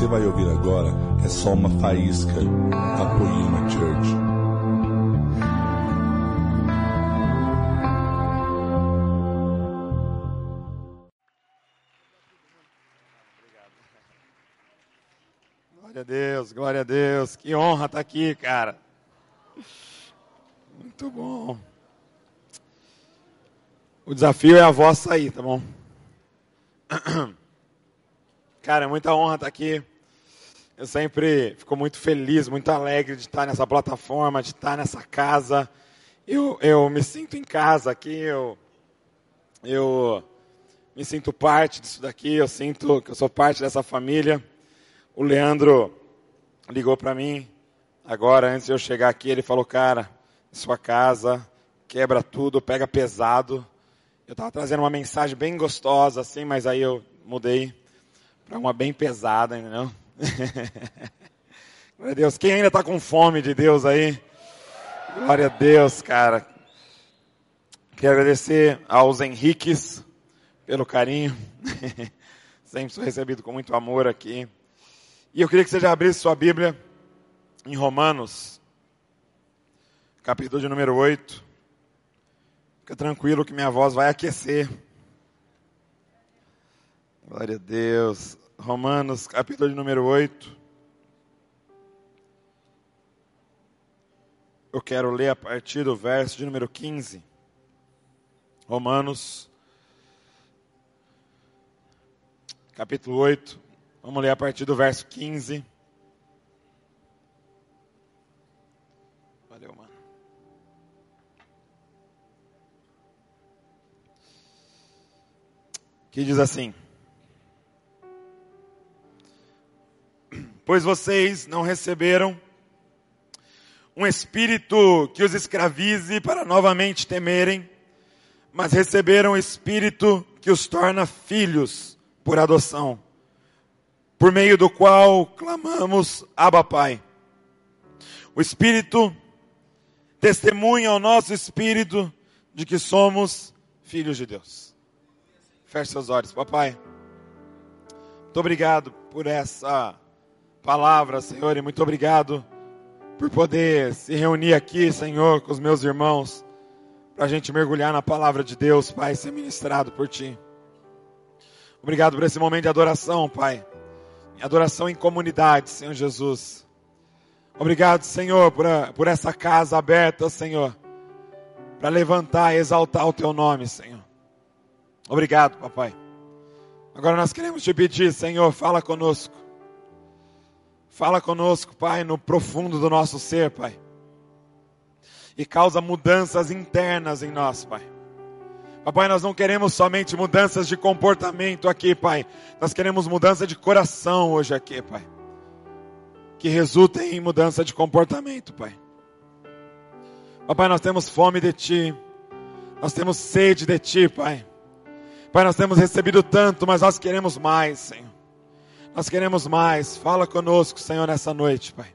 você vai ouvir agora é só uma faísca da Poema Church. Glória a Deus, glória a Deus. Que honra estar aqui, cara. Muito bom. O desafio é a voz sair, tá bom? Cara, é muita honra estar aqui. Eu sempre fico muito feliz, muito alegre de estar nessa plataforma, de estar nessa casa. Eu, eu me sinto em casa aqui, eu, eu me sinto parte disso daqui, eu sinto que eu sou parte dessa família. O Leandro ligou para mim agora, antes de eu chegar aqui, ele falou, cara, sua casa, quebra tudo, pega pesado. Eu estava trazendo uma mensagem bem gostosa, assim, mas aí eu mudei para uma bem pesada, entendeu? Glória a Deus. Quem ainda está com fome de Deus aí? Glória a Deus, cara. Quero agradecer aos Henriques pelo carinho. Sempre sou recebido com muito amor aqui. E eu queria que você já abrisse sua Bíblia em Romanos, capítulo de número 8. Fica tranquilo que minha voz vai aquecer. Glória a Deus. Romanos, capítulo de número 8. Eu quero ler a partir do verso de número 15. Romanos, capítulo 8. Vamos ler a partir do verso 15. Valeu, mano. Que diz assim: pois vocês não receberam um espírito que os escravize para novamente temerem, mas receberam um espírito que os torna filhos por adoção, por meio do qual clamamos Abba Pai. O Espírito testemunha ao nosso espírito de que somos filhos de Deus. Feche seus olhos, papai. Muito obrigado por essa palavra, Senhor, e muito obrigado por poder se reunir aqui, Senhor, com os meus irmãos, para a gente mergulhar na palavra de Deus, Pai, ser ministrado por Ti. Obrigado por esse momento de adoração, Pai. Adoração em comunidade, Senhor Jesus. Obrigado, Senhor, por, a, por essa casa aberta, Senhor, para levantar e exaltar o Teu nome, Senhor. Obrigado, Papai. Agora nós queremos te pedir, Senhor, fala conosco. Fala conosco, Pai, no profundo do nosso ser, Pai. E causa mudanças internas em nós, Pai. Papai, nós não queremos somente mudanças de comportamento aqui, Pai. Nós queremos mudança de coração hoje aqui, Pai. Que resulta em mudança de comportamento, Pai. Papai, nós temos fome de Ti. Nós temos sede de Ti, Pai. Pai, nós temos recebido tanto, mas nós queremos mais, Senhor. Nós queremos mais. Fala conosco, Senhor, nessa noite, Pai.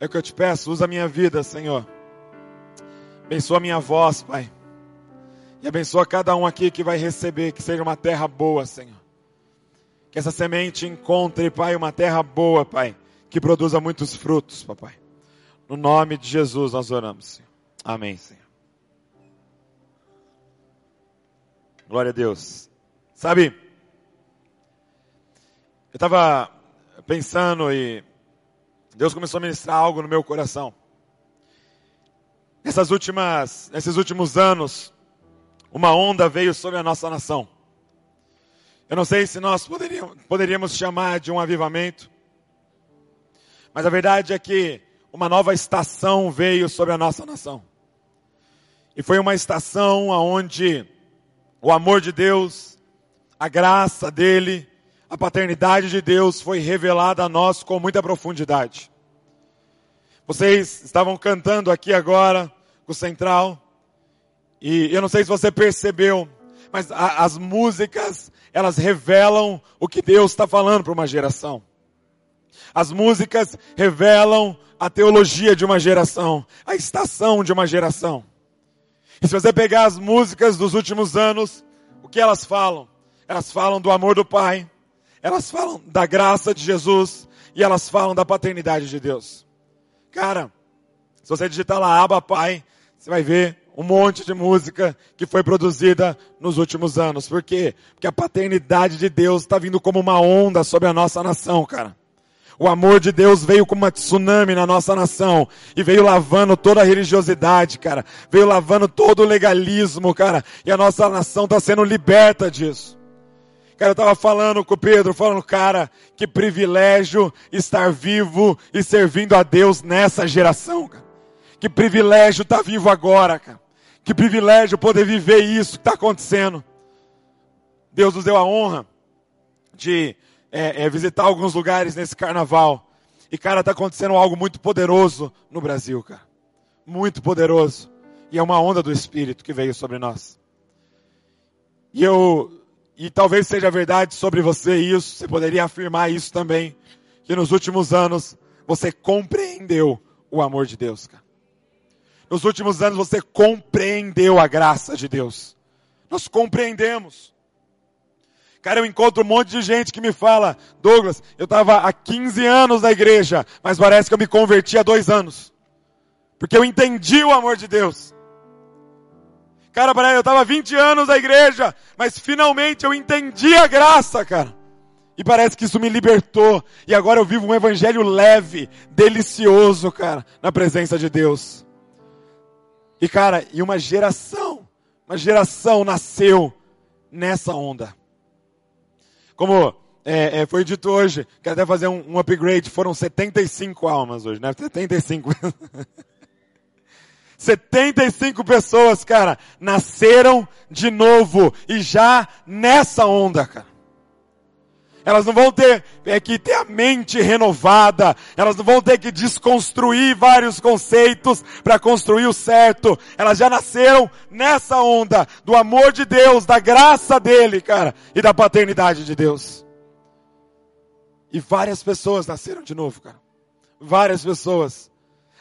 É o que eu te peço, usa a minha vida, Senhor. Abençoa a minha voz, Pai. E abençoa cada um aqui que vai receber, que seja uma terra boa, Senhor. Que essa semente encontre, Pai, uma terra boa, Pai, que produza muitos frutos, Papai. No nome de Jesus nós oramos, Senhor. Amém, Senhor. Glória a Deus. Sabe, eu estava pensando e Deus começou a ministrar algo no meu coração. Nessas últimas, nesses últimos anos, uma onda veio sobre a nossa nação. Eu não sei se nós poderíamos, poderíamos chamar de um avivamento, mas a verdade é que uma nova estação veio sobre a nossa nação. E foi uma estação onde o amor de Deus, a graça dele, a paternidade de Deus foi revelada a nós com muita profundidade. Vocês estavam cantando aqui agora com o Central, e eu não sei se você percebeu, mas a, as músicas, elas revelam o que Deus está falando para uma geração. As músicas revelam a teologia de uma geração, a estação de uma geração. E se você pegar as músicas dos últimos anos, o que elas falam? Elas falam do amor do Pai, elas falam da graça de Jesus e elas falam da paternidade de Deus. Cara, se você digitar lá Aba Pai, você vai ver um monte de música que foi produzida nos últimos anos. Por quê? Porque a paternidade de Deus está vindo como uma onda sobre a nossa nação, cara. O amor de Deus veio como uma tsunami na nossa nação e veio lavando toda a religiosidade, cara. Veio lavando todo o legalismo, cara. E a nossa nação está sendo liberta disso. Cara, eu estava falando com o Pedro, falando, cara, que privilégio estar vivo e servindo a Deus nessa geração, cara. Que privilégio estar tá vivo agora, cara. Que privilégio poder viver isso que está acontecendo. Deus nos deu a honra de é, é, visitar alguns lugares nesse carnaval. E, cara, está acontecendo algo muito poderoso no Brasil, cara. Muito poderoso. E é uma onda do Espírito que veio sobre nós. E eu, e talvez seja verdade sobre você isso, você poderia afirmar isso também, que nos últimos anos você compreendeu o amor de Deus, cara. Nos últimos anos você compreendeu a graça de Deus. Nós compreendemos. Cara, eu encontro um monte de gente que me fala, Douglas, eu estava há 15 anos na igreja, mas parece que eu me converti há dois anos. Porque eu entendi o amor de Deus. Cara, eu estava 20 anos na igreja, mas finalmente eu entendi a graça, cara. E parece que isso me libertou. E agora eu vivo um evangelho leve, delicioso, cara, na presença de Deus. E cara, e uma geração, uma geração nasceu nessa onda. Como é, é, foi dito hoje, quero até fazer um, um, upgrade, foram 75 almas hoje, né? 75. 75 pessoas, cara, nasceram de novo e já nessa onda, cara. Elas não vão ter é, que ter a mente renovada. Elas não vão ter que desconstruir vários conceitos para construir o certo. Elas já nasceram nessa onda do amor de Deus, da graça dele, cara, e da paternidade de Deus. E várias pessoas nasceram de novo, cara. Várias pessoas.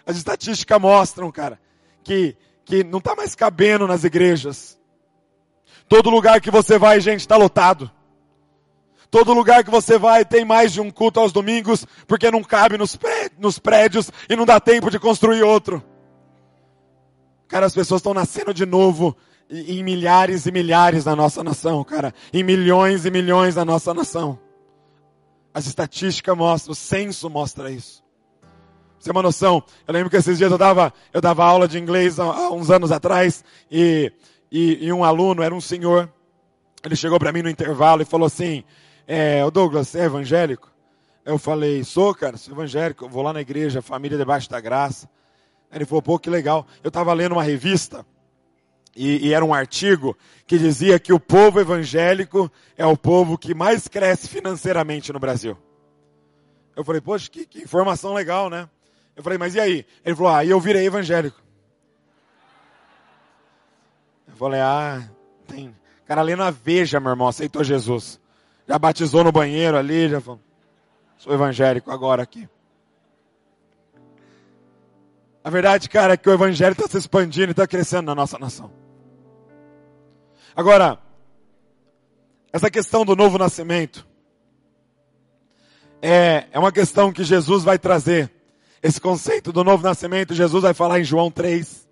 As estatísticas mostram, cara, que, que não está mais cabendo nas igrejas. Todo lugar que você vai, gente, está lotado. Todo lugar que você vai tem mais de um culto aos domingos, porque não cabe nos prédios e não dá tempo de construir outro. Cara, as pessoas estão nascendo de novo em milhares e milhares na nossa nação, cara. Em milhões e milhões na nossa nação. As estatísticas mostram, o censo mostra isso. Você tem uma noção? Eu lembro que esses dias eu dava, eu dava aula de inglês há, há uns anos atrás e, e, e um aluno, era um senhor, ele chegou para mim no intervalo e falou assim, é, Douglas, você é evangélico? Eu falei, sou, cara, sou evangélico, vou lá na igreja, família debaixo da graça. Ele falou, pô, que legal. Eu estava lendo uma revista, e, e, era um artigo, que dizia que o povo evangélico é o povo que mais cresce financeiramente no Brasil. Eu falei, poxa, que, que informação legal, né? Eu falei, mas e aí? Ele falou, ah, eu virei evangélico. Eu falei, ah, tem. Cara, lendo a Veja, meu irmão, aceitou Jesus. Já batizou no banheiro ali, já falou, sou evangélico agora aqui. A verdade, cara, é que o evangelho está se expandindo e está crescendo na nossa nação. Agora, essa questão do novo nascimento é, é uma questão que Jesus vai trazer. Esse conceito do novo nascimento, Jesus vai falar em João 3.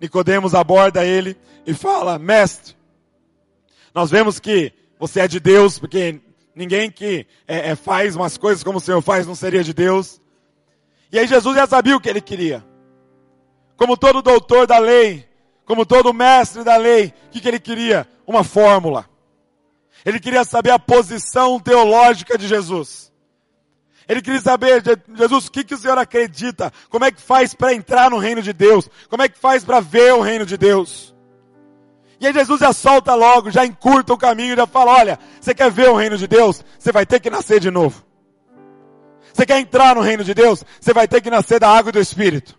Nicodemos aborda ele e fala, mestre, nós vemos que você é de Deus, porque ninguém que é, é, faz umas coisas como o Senhor faz não seria de Deus. E aí Jesus já sabia o que ele queria. Como todo doutor da lei, como todo mestre da lei, o que, que ele queria? Uma fórmula. Ele queria saber a posição teológica de Jesus. Ele queria saber, Jesus, o que, que o Senhor acredita? Como é que faz para entrar no reino de Deus? Como é que faz para ver o reino de Deus? E aí Jesus já solta logo, já encurta o caminho, já fala, olha, você quer ver o reino de Deus? Você vai ter que nascer de novo. Você quer entrar no reino de Deus? Você vai ter que nascer da água e do Espírito.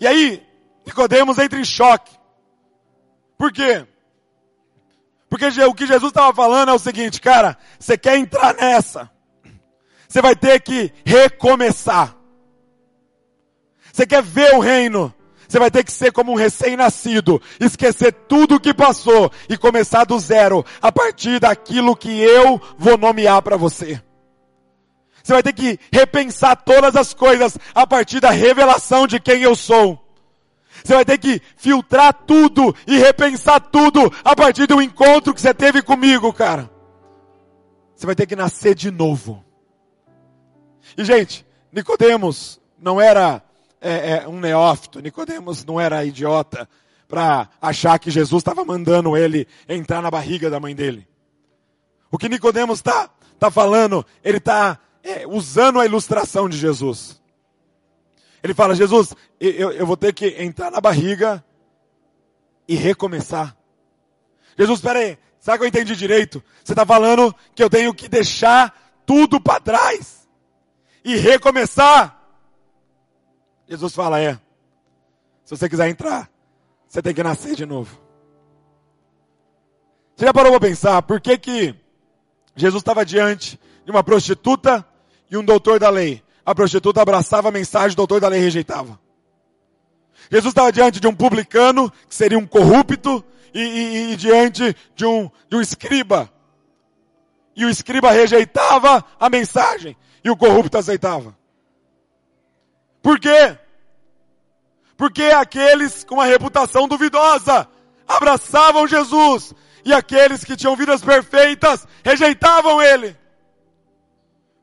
E aí, Nicodemos entra em choque. Por quê? Porque o que Jesus estava falando é o seguinte, cara, você quer entrar nessa, você vai ter que recomeçar. Você quer ver o reino, Você vai ter que ser como um recém-nascido, esquecer tudo o que passou e começar do zero, a partir daquilo que eu vou nomear para você. Você vai ter que repensar todas as coisas a partir da revelação de quem eu sou. Você vai ter que filtrar tudo e repensar tudo a partir do encontro que você teve comigo, cara. Você vai ter que nascer de novo. E gente, Nicodemos não era é, é, um neófito, Nicodemos não era idiota para achar que Jesus estava mandando ele entrar na barriga da mãe dele. O que Nicodemos está tá falando, ele está é, usando a ilustração de Jesus. Ele fala, Jesus, eu, eu vou ter que entrar na barriga e recomeçar. Jesus, espera aí, sabe que eu entendi direito? Você está falando que eu tenho que deixar tudo para trás e recomeçar. Jesus fala, é. Se você quiser entrar, você tem que nascer de novo. Você já parou para pensar por que que Jesus estava diante de uma prostituta e um doutor da lei? A prostituta abraçava a mensagem, o doutor da lei rejeitava. Jesus estava diante de um publicano, que seria um corrupto, e, e, e diante de um, de um escriba. E o escriba rejeitava a mensagem, e o corrupto aceitava. Por quê? Porque aqueles com uma reputação duvidosa abraçavam Jesus e aqueles que tinham vidas perfeitas rejeitavam ele.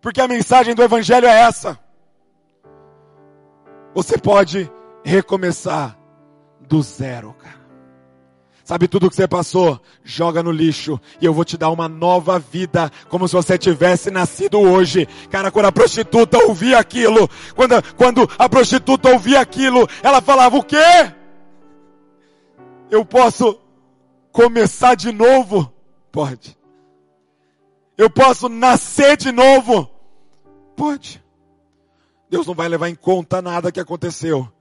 Porque a mensagem do evangelho é essa. Você pode recomeçar do zero, cara. Sabe tudo que você passou? Joga no lixo e eu vou te dar uma nova vida, como se você tivesse nascido hoje. Cara, quando a prostituta ouvia aquilo, quando, quando a prostituta ouvia aquilo, ela falava o quê? Eu posso começar de novo? Pode. Eu posso nascer de novo? Pode. Deus não vai levar em conta nada que aconteceu.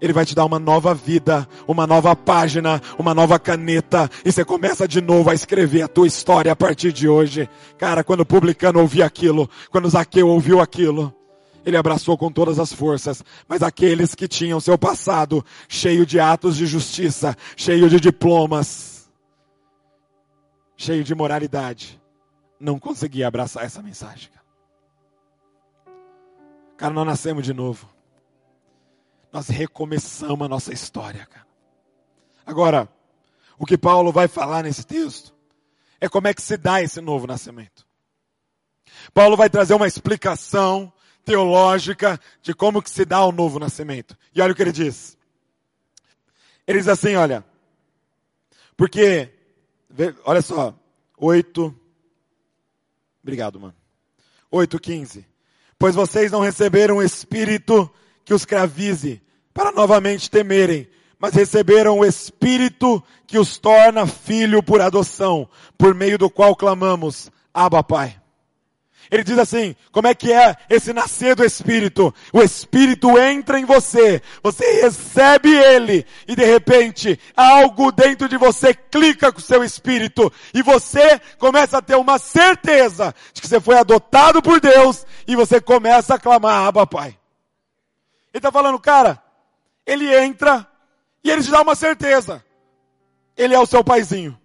Ele vai te dar uma nova vida, uma nova página, uma nova caneta, e você começa de novo a escrever a tua história a partir de hoje. Cara, quando o publicano ouviu aquilo, quando Zaqueu ouviu aquilo, ele abraçou com todas as forças, mas aqueles que tinham seu passado cheio de atos de justiça, cheio de diplomas, cheio de moralidade, não conseguia abraçar essa mensagem. Cara, nós nascemos de novo nós recomeçamos a nossa história, cara. Agora, o que Paulo vai falar nesse texto é como é que se dá esse novo nascimento. Paulo vai trazer uma explicação teológica de como que se dá o novo nascimento. E olha o que ele diz. Ele diz assim, olha, porque, olha só, 8, obrigado, mano. 8,15. Pois vocês não receberam o Espírito que os cravize, para novamente temerem, mas receberam o Espírito que os torna filho por adoção, por meio do qual clamamos, Abba Pai. Ele diz assim, como é que é esse nascer do Espírito? O Espírito entra em você, você recebe ele, e de repente, algo dentro de você clica com o seu Espírito, e você começa a ter uma certeza de que você foi adotado por Deus, e você começa a clamar, Abba Pai. Ele está falando, cara, ele entra e ele te dá uma certeza. Ele é o seu paizinho.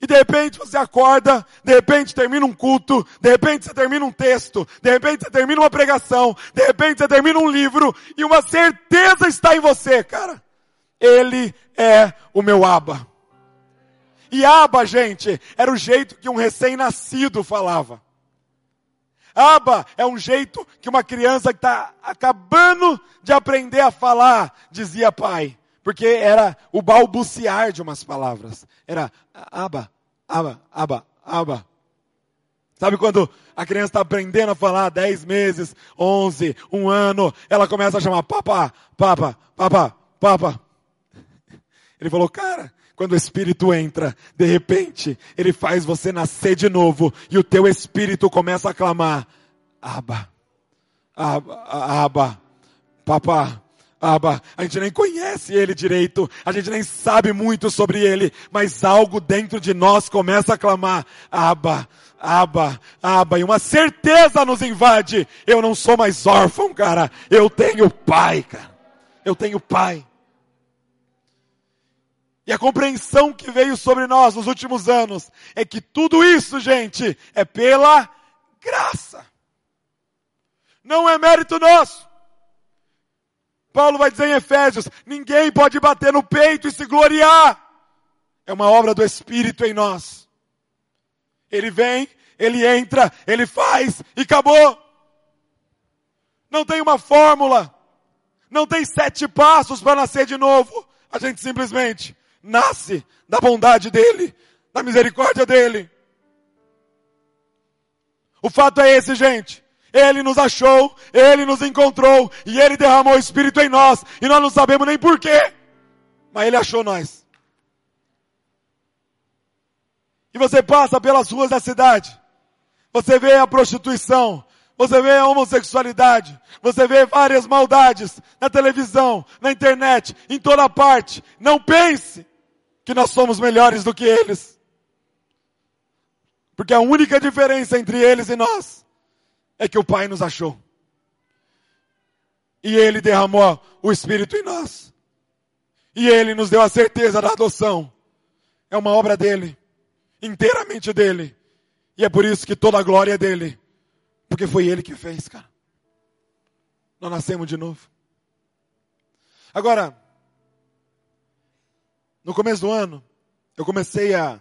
E de repente você acorda, de repente termina um culto, de repente você termina um texto, de repente você termina uma pregação, de repente você termina um livro, e uma certeza está em você, cara. Ele é o meu aba. E aba, gente, era o jeito que um recém-nascido falava. Aba é um jeito que uma criança que está acabando de aprender a falar dizia pai. Porque era o balbuciar de umas palavras. Era aba, aba, aba, aba. Sabe quando a criança está aprendendo a falar 10 meses, 11, um ano, ela começa a chamar papá, papa, papá, papa. Ele falou, cara, quando o Espírito entra, de repente, ele faz você nascer de novo e o teu Espírito começa a clamar, Aba, Aba, Aba, Papá, Aba. A gente nem conhece ele direito, a gente nem sabe muito sobre ele, mas algo dentro de nós começa a clamar, Aba, Aba, Aba, e uma certeza nos invade, eu não sou mais órfão, cara, eu tenho pai, cara. Eu tenho pai. E a compreensão que veio sobre nós nos últimos anos é que tudo isso, gente, é pela graça. Não é mérito nosso. Paulo vai dizer em Efésios: ninguém pode bater no peito e se gloriar. É uma obra do Espírito em nós. Ele vem, ele entra, ele faz e acabou. Não tem uma fórmula. Não tem sete passos para nascer de novo. A gente simplesmente nasce da bondade dele, da misericórdia dele. O fato é esse, gente. Ele nos achou, Ele nos encontrou e Ele derramou o Espírito em nós e nós não sabemos nem porquê, mas Ele achou nós. E você passa pelas ruas da cidade, você vê a prostituição, você vê a homossexualidade, você vê várias maldades na televisão, na internet, em toda parte. Não pense que nós somos melhores do que eles. Porque a única diferença entre eles e nós é que o Pai nos achou. E Ele derramou o Espírito em nós. E Ele nos deu a certeza da adoção. É uma obra dele, inteiramente dele. E é por isso que toda a glória é dele. Porque foi Ele que fez, cara. Nós nascemos de novo. Agora, no começo do ano, eu comecei a,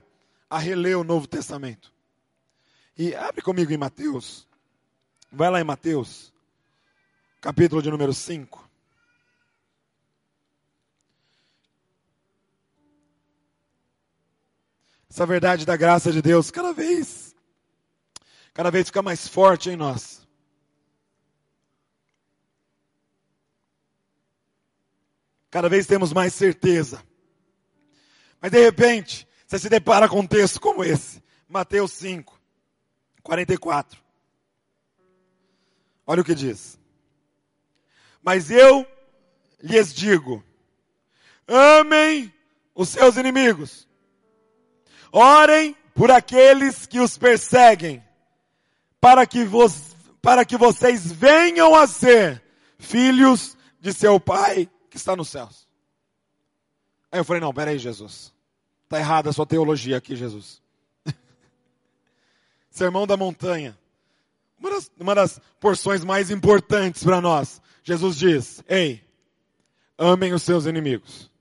a reler o Novo Testamento. E abre comigo em Mateus. Vai lá em Mateus, capítulo de número 5. Essa verdade da graça de Deus cada vez, cada vez fica mais forte em nós. Cada vez temos mais certeza. Mas de repente, você se depara com um texto como esse, Mateus 5, 44. Olha o que diz. Mas eu lhes digo: amem os seus inimigos, orem por aqueles que os perseguem, para que, vos, para que vocês venham a ser filhos de seu Pai que está nos céus. Aí eu falei, não, peraí, Jesus. Está errada a sua teologia aqui, Jesus. Sermão da montanha. Uma das, uma das porções mais importantes para nós. Jesus diz, ei, amem os seus inimigos.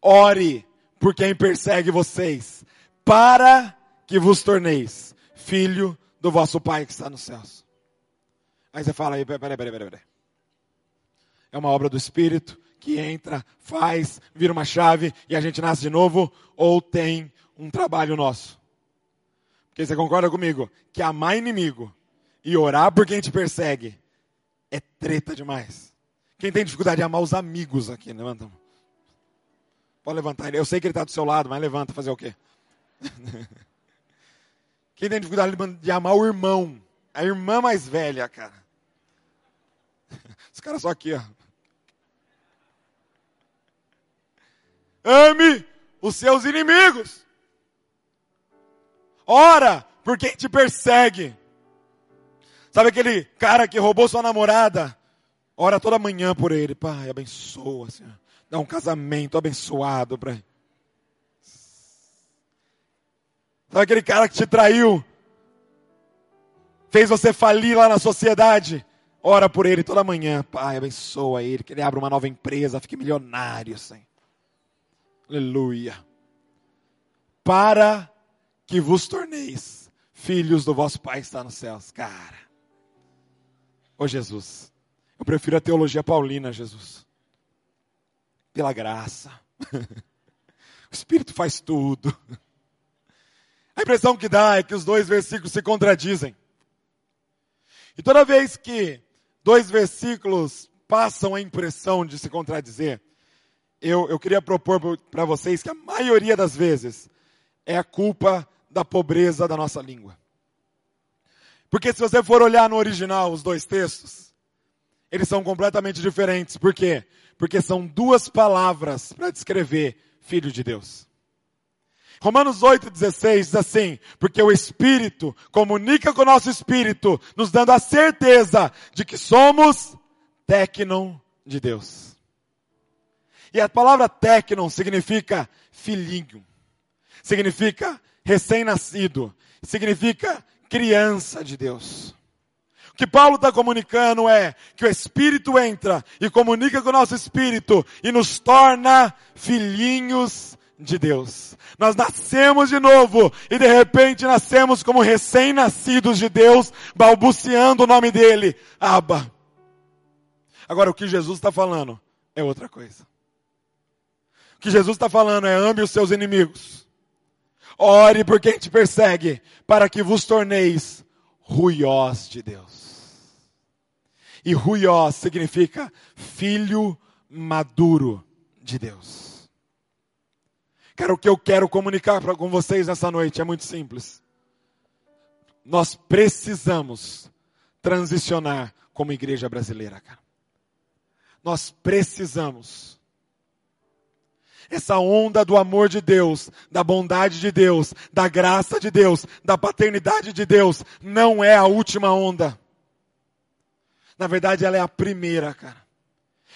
Ore por quem persegue vocês, para que vos torneis filho do vosso Pai que está nos céus. Aí você fala aí, peraí, peraí, peraí, peraí. É uma obra do Espírito, que entra, faz, vira uma chave e a gente nasce de novo, ou tem um trabalho nosso. Porque você concorda comigo que amar inimigo e orar por quem te persegue é treta demais. Quem tem dificuldade de amar os amigos aqui, levanta. Pode levantar. Eu sei que ele está do seu lado, mas levanta, fazer o quê? Quem tem dificuldade de amar o irmão, a irmã mais velha, cara. Os caras só aqui, ó. Ame os seus inimigos. Ora por quem te persegue. Sabe aquele cara que roubou sua namorada? Ora toda manhã por ele. Pai, abençoa, Senhor. Dá um casamento abençoado para ele. Sabe aquele cara que te traiu? Fez você falir lá na sociedade? Ora por ele toda manhã. Pai, abençoa ele. Que ele abra uma nova empresa, fique milionário, Senhor. Aleluia. Para que vos torneis filhos do vosso Pai que está nos céus. Cara. Ô Jesus. Eu prefiro a teologia paulina, Jesus. Pela graça. o Espírito faz tudo. A impressão que dá é que os dois versículos se contradizem. E toda vez que dois versículos passam a impressão de se contradizer, eu, eu queria propor para vocês que a maioria das vezes é a culpa da pobreza da nossa língua. Porque se você for olhar no original os dois textos, eles são completamente diferentes. Por quê? Porque são duas palavras para descrever filho de Deus. Romanos 8,16 diz assim, porque o Espírito comunica com o nosso Espírito, nos dando a certeza de que somos tecnon de Deus. E a palavra tecnon significa filhinho, significa recém-nascido, significa criança de Deus. O que Paulo está comunicando é que o Espírito entra e comunica com o nosso Espírito e nos torna filhinhos de Deus. Nós nascemos de novo e de repente nascemos como recém-nascidos de Deus, balbuciando o nome dele, Abba. Agora o que Jesus está falando é outra coisa. Que Jesus está falando é ame os seus inimigos. Ore por quem te persegue, para que vos torneis ruiós de Deus. E ruiós significa filho maduro de Deus. Cara, o que eu quero comunicar pra, com vocês nessa noite é muito simples. Nós precisamos transicionar como igreja brasileira, cara. Nós precisamos essa onda do amor de Deus, da bondade de Deus, da graça de Deus, da paternidade de Deus, não é a última onda. Na verdade, ela é a primeira, cara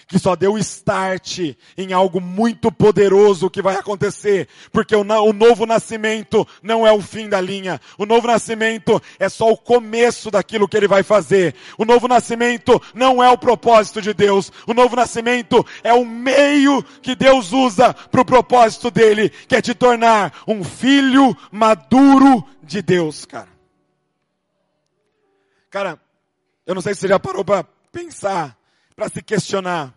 que só deu start em algo muito poderoso que vai acontecer, porque o, o, novo nascimento não é o fim da linha, o novo nascimento é só o começo daquilo que ele vai fazer. O novo nascimento não é o propósito de Deus, o novo nascimento é o meio que Deus usa para o propósito dele, que é te tornar um filho maduro de Deus, cara. Cara, eu não sei se você já parou para pensar para se questionar.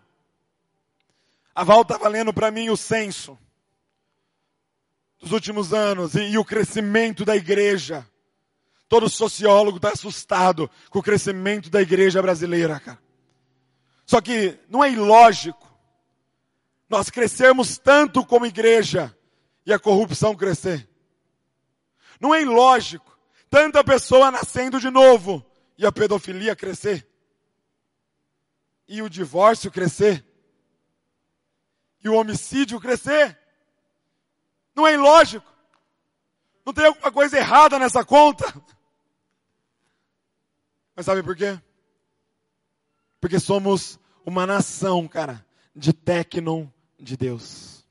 A Val estava lendo para mim o censo dos últimos anos e, e o crescimento da igreja. Todo sociólogo está assustado com o crescimento da igreja brasileira, cara. Só que não é ilógico nós crescermos tanto como igreja e a corrupção crescer. Não é ilógico tanta pessoa nascendo de novo e a pedofilia crescer e o divórcio crescer, e o homicídio crescer. Não é ilógico. Não tem alguma coisa errada nessa conta. Mas sabe por quê? Porque somos uma nação, cara, de tecnon de Deus.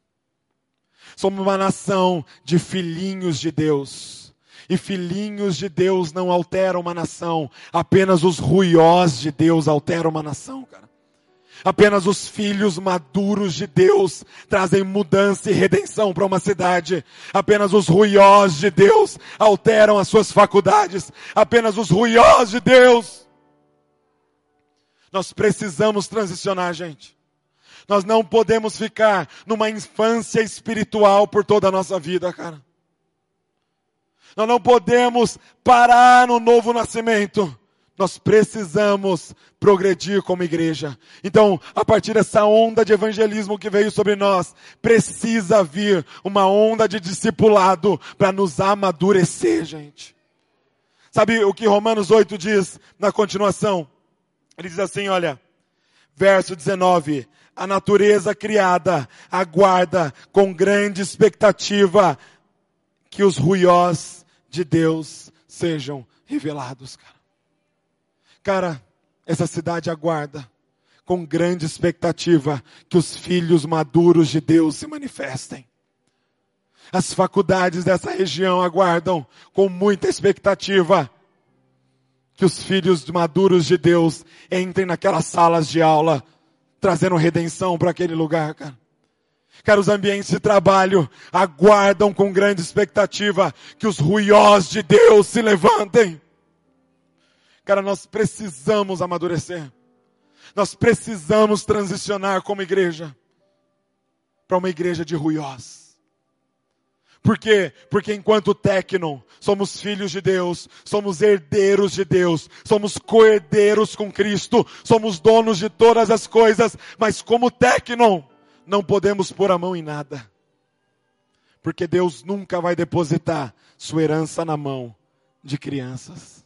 Somos uma nação de filhinhos de Deus. E filhinhos de Deus não alteram uma nação, apenas os ruiós de Deus alteram uma nação, cara. Apenas os filhos maduros de Deus trazem mudança e redenção para uma cidade. Apenas os ruiós de Deus alteram as suas faculdades. Apenas os ruiós de Deus. Nós precisamos transicionar, gente. Nós não podemos ficar numa infância espiritual por toda a nossa vida, cara. Nós não podemos parar no novo nascimento. Nós precisamos progredir como igreja. Então, a partir dessa onda de evangelismo que veio sobre nós, precisa vir uma onda de discipulado para nos amadurecer, gente. Sabe o que Romanos 8 diz na continuação? Ele diz assim, olha, verso 19: A natureza criada aguarda com grande expectativa que os ruiós de Deus sejam revelados, cara. Cara, essa cidade aguarda com grande expectativa que os filhos maduros de Deus se manifestem. As faculdades dessa região aguardam com muita expectativa que os filhos maduros de Deus entrem naquelas salas de aula, trazendo redenção para aquele lugar, cara. Cara, os ambientes de trabalho aguardam com grande expectativa que os ruiós de Deus se levantem. Cara, nós precisamos amadurecer. Nós precisamos transicionar como igreja para uma igreja de ruiós. Por quê? Porque enquanto tecno, somos filhos de Deus, somos herdeiros de Deus, somos co-herdeiros com Cristo, somos donos de todas as coisas, mas como tecno, não podemos pôr a mão em nada. Porque Deus nunca vai depositar sua herança na mão de crianças.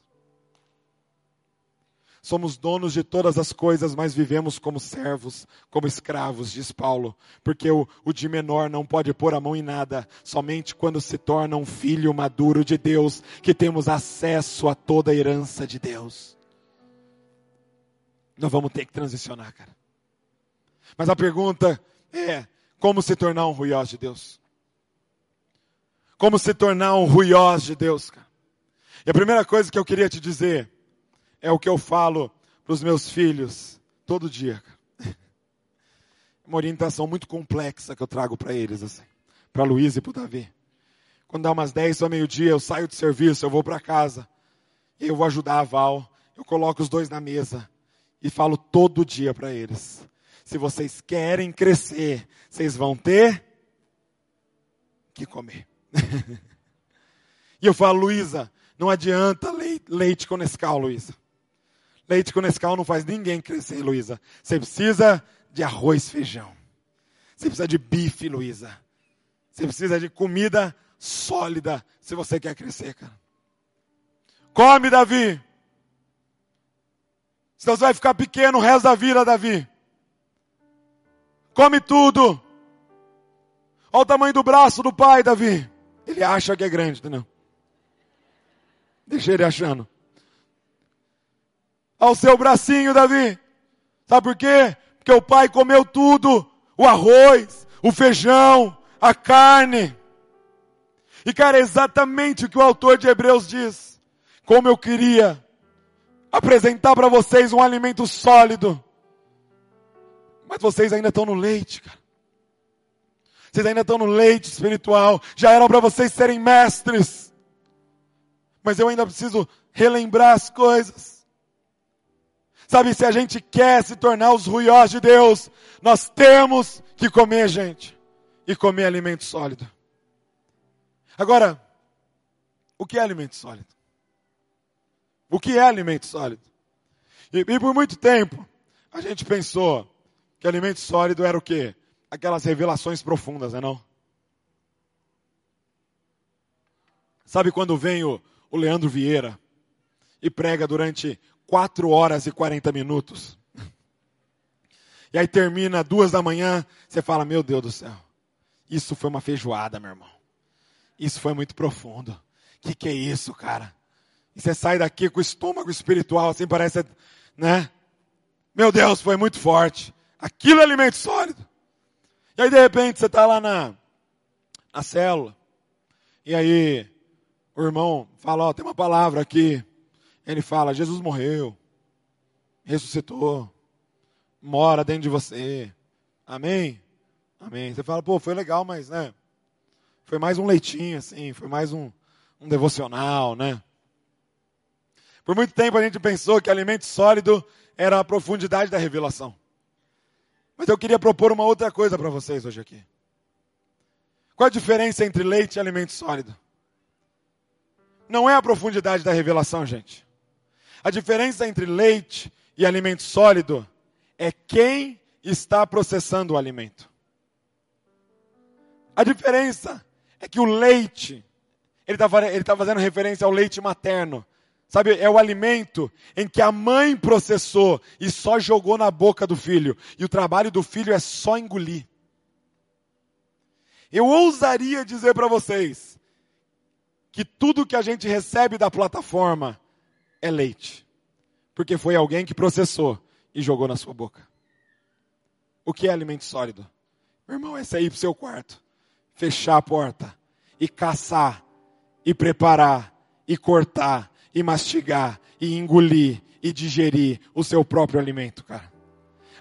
Somos donos de todas as coisas, mas vivemos como servos, como escravos, diz Paulo. Porque o, o de menor não pode pôr a mão em nada, somente quando se torna um filho maduro de Deus, que temos acesso a toda a herança de Deus. Nós vamos ter que transicionar, cara. Mas a pergunta é como se tornar um ruiós de Deus. Como se tornar um ruiós de Deus, cara. E a primeira coisa que eu queria te dizer é o que eu falo para os meus filhos todo dia. Cara. Uma orientação muito complexa que eu trago para eles, assim. Para Luiz e para o Davi. Quando dá umas 10 ou meio-dia, eu saio de serviço, eu vou para casa. Eu vou ajudar a Val. Eu coloco os dois na mesa. E falo todo dia para eles. Se vocês querem crescer, vocês vão ter que comer. e eu falo, Luísa, não adianta leite, com Nescau, Luísa. Leite com Nescau não faz ninguém crescer, Luísa. Você precisa de arroz feijão. Você precisa de bife, Luísa. Você precisa de comida sólida se você quer crescer, cara. Come, Davi. Senão você vai ficar pequeno o resto da vida, Davi. Come tudo. Olha o tamanho do braço do pai, Davi. Ele acha que é grande, entendeu? Deixa ele achando. Ao seu bracinho, Davi. Sabe por quê? Porque o pai comeu tudo: o arroz, o feijão, a carne. E, cara, é exatamente o que o autor de Hebreus diz. Como eu queria apresentar para vocês um alimento sólido. Mas vocês ainda estão no leite, cara. Vocês ainda estão no leite espiritual. Já eram para vocês serem mestres. Mas eu ainda preciso relembrar as coisas. Sabe, se a gente quer se tornar os ruiós de Deus, nós temos que comer, gente. E comer alimento sólido. Agora, o que é alimento sólido? O que é alimento sólido? E, e por muito tempo, a gente pensou que alimento sólido era o quê? aquelas revelações profundas, não é não? Sabe quando vem o, o Leandro Vieira e prega durante 4 horas e 40 minutos? E aí termina duas da manhã, você fala, meu Deus do céu, isso foi uma feijoada, meu irmão. Isso foi muito profundo. Que que é isso, cara? E você sai daqui com o estômago espiritual, assim parece, né? Meu Deus, foi muito forte. Aquilo é alimento sólido. E aí de repente você está lá na, na célula, e aí o irmão fala, ó, tem uma palavra aqui. Ele fala, Jesus morreu, ressuscitou, mora dentro de você. Amém? Amém. Você fala, pô, foi legal, mas né? Foi mais um leitinho, assim, foi mais um, um devocional, né? Por muito tempo a gente pensou que alimento sólido era a profundidade da revelação. Mas eu queria propor uma outra coisa para vocês hoje aqui. Qual a diferença entre leite e alimento sólido? Não é a profundidade da revelação, gente. A diferença entre leite e alimento sólido é quem está processando o alimento. A diferença é que o leite, ele está tá fazendo referência ao leite materno, Sabe, é o alimento em que a mãe processou e só jogou na boca do filho. E o trabalho do filho é só engolir. Eu ousaria dizer para vocês que tudo que a gente recebe da plataforma é leite. Porque foi alguém que processou e jogou na sua boca. O que é alimento sólido? Meu irmão, é sair para o seu quarto, fechar a porta e caçar e preparar e cortar e mastigar, e engolir, e digerir o seu próprio alimento, cara.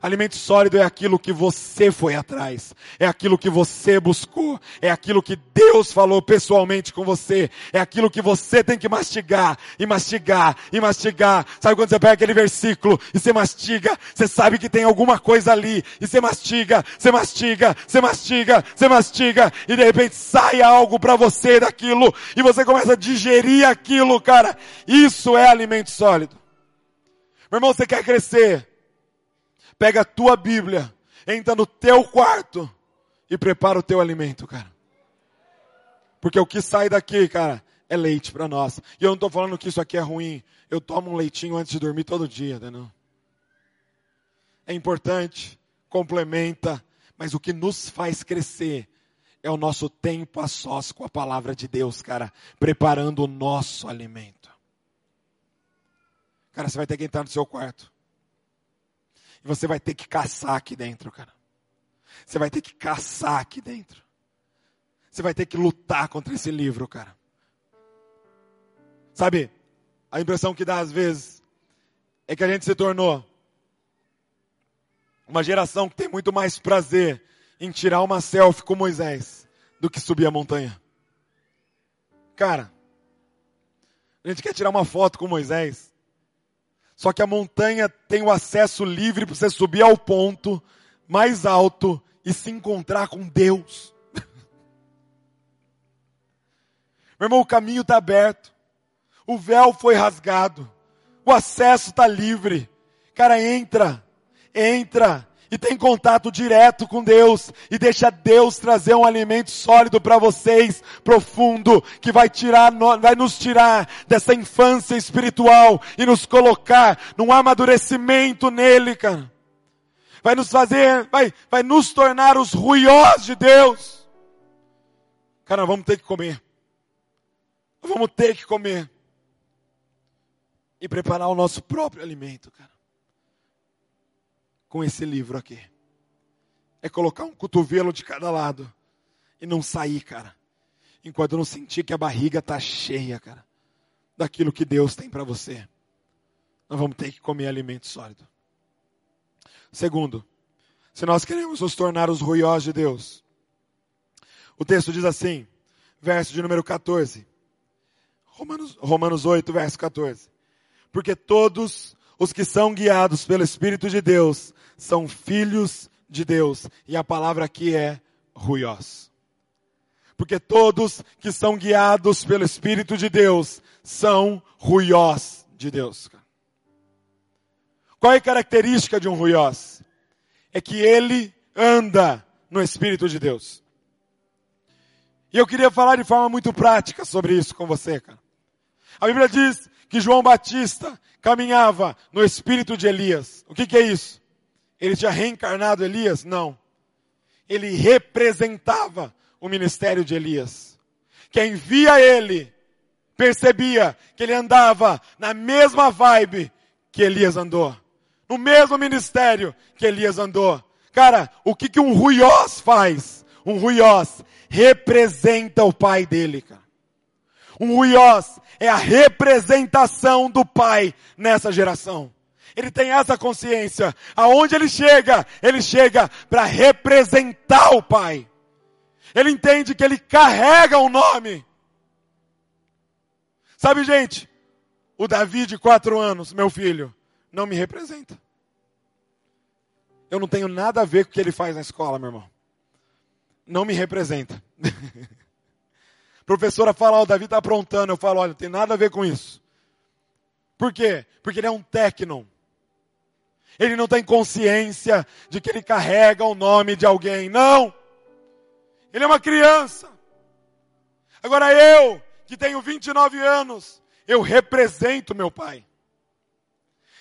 Alimento sólido é aquilo que você foi atrás, é aquilo que você buscou, é aquilo que Deus falou pessoalmente com você, é aquilo que você tem que mastigar, e mastigar, e mastigar. Sabe quando você pega aquele versículo e você mastiga, você sabe que tem alguma coisa ali, e você mastiga, você mastiga, você mastiga, você mastiga, e de repente sai algo para você daquilo, e você começa a digerir aquilo, cara. Isso é alimento sólido. Meu irmão, você quer crescer? Pega a tua Bíblia, entra no teu quarto e prepara o teu alimento, cara. Porque o que sai daqui, cara, é leite para nós. E eu não estou falando que isso aqui é ruim. Eu tomo um leitinho antes de dormir todo dia, não? É importante, complementa, mas o que nos faz crescer é o nosso tempo a sós com a palavra de Deus, cara, preparando o nosso alimento. Cara, você vai ter que entrar no seu quarto. E você vai ter que caçar aqui dentro, cara. Você vai ter que caçar aqui dentro. Você vai ter que lutar contra esse livro, cara. Sabe, a impressão que dá às vezes é que a gente se tornou uma geração que tem muito mais prazer em tirar uma selfie com Moisés do que subir a montanha. Cara, a gente quer tirar uma foto com Moisés. Só que a montanha tem o acesso livre para você subir ao ponto mais alto e se encontrar com Deus. Meu irmão, o caminho está aberto. O véu foi rasgado. O acesso está livre. Cara, entra. Entra e tem contato direto com Deus e deixa Deus trazer um alimento sólido para vocês, profundo, que vai tirar, vai nos tirar dessa infância espiritual e nos colocar num amadurecimento nele, cara. Vai nos fazer, vai, vai nos tornar os ruiós de Deus. Cara, vamos ter que comer. Vamos ter que comer. E preparar o nosso próprio alimento, cara com esse livro aqui. É colocar um cotovelo de cada lado e não sair, cara. Enquanto eu não sentir que a barriga tá cheia, cara, daquilo que Deus tem para você. Nós vamos ter que comer alimento sólido. Segundo, se nós queremos nos tornar os ruiós de Deus, o texto diz assim, verso de número 14, Romanos, Romanos 8, verso 14. Porque todos os que são guiados pelo Espírito de Deus são filhos de Deus. E a palavra aqui é ruiós. Porque todos que são guiados pelo Espírito de Deus são ruiós de Deus. Qual é a característica de um ruiós? É que ele anda no Espírito de Deus. E eu queria falar de forma muito prática sobre isso com você, cara. A Bíblia diz que João Batista caminhava no espírito de Elias. O que, que é isso? Ele tinha reencarnado Elias? Não. Ele representava o ministério de Elias. Quem via ele percebia que ele andava na mesma vibe que Elias andou. No mesmo ministério que Elias andou. Cara, o que, que um ruiós faz? Um ruiós representa o pai dele, cara. Um ruiós é a representação do pai nessa geração. Ele tem essa consciência. Aonde ele chega, ele chega para representar o pai. Ele entende que ele carrega o um nome. Sabe, gente, o Davi de quatro anos, meu filho, não me representa. Eu não tenho nada a ver com o que ele faz na escola, meu irmão. Não me representa. professora fala, oh, o Davi está aprontando. Eu falo, olha, tem nada a ver com isso. Por quê? Porque ele é um técnon. Ele não tem consciência de que ele carrega o nome de alguém. Não! Ele é uma criança. Agora eu, que tenho 29 anos, eu represento meu pai.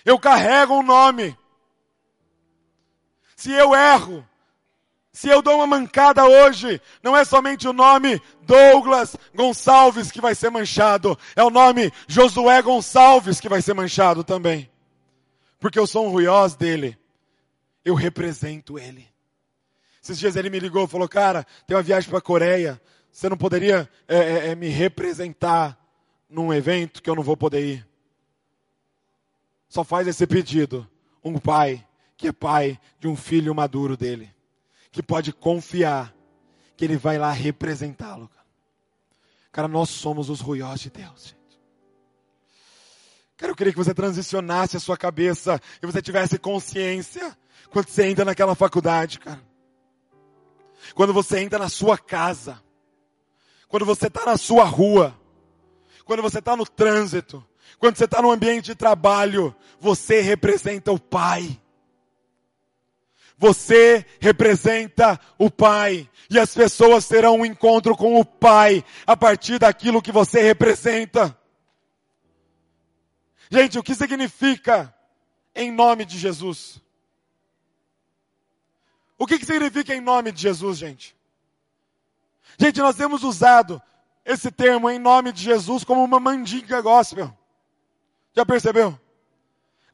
Eu carrego um nome. Se eu erro, se eu dou uma mancada hoje, não é somente o nome Douglas Gonçalves que vai ser manchado, é o nome Josué Gonçalves que vai ser manchado também. Porque eu sou um ruiós dele. Eu represento ele. Esses dias ele me ligou e falou, cara, tem uma viagem para a Coreia, você não poderia é, é, é, me representar num evento que eu não vou poder ir? Só faz esse pedido. Um pai que é pai de um filho maduro dele que pode confiar que Ele vai lá representá-lo. Cara, nós somos os ruiós de Deus, gente. Cara, eu queria que você transicionasse a sua cabeça e você tivesse consciência quando você entra naquela faculdade, cara. Quando você entra na sua casa. Quando você está na sua rua. Quando você está no trânsito. Quando você está no ambiente de trabalho. Você representa o Pai. Você representa o Pai. E as pessoas terão um encontro com o Pai a partir daquilo que você representa. Gente, o que significa em nome de Jesus? O que, que significa em nome de Jesus, gente? Gente, nós temos usado esse termo em nome de Jesus como uma mandinga gospel. Já percebeu?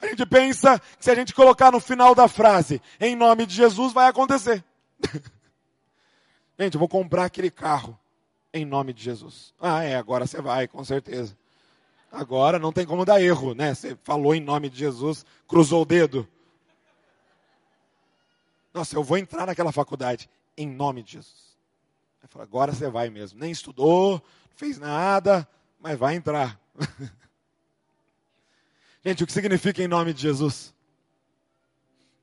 A gente pensa que se a gente colocar no final da frase, em nome de Jesus, vai acontecer. Gente, eu vou comprar aquele carro em nome de Jesus. Ah, é, agora você vai, com certeza. Agora não tem como dar erro, né? Você falou em nome de Jesus, cruzou o dedo. Nossa, eu vou entrar naquela faculdade em nome de Jesus. Falo, agora você vai mesmo. Nem estudou, não fez nada, mas vai entrar. Gente, o que significa em nome de Jesus?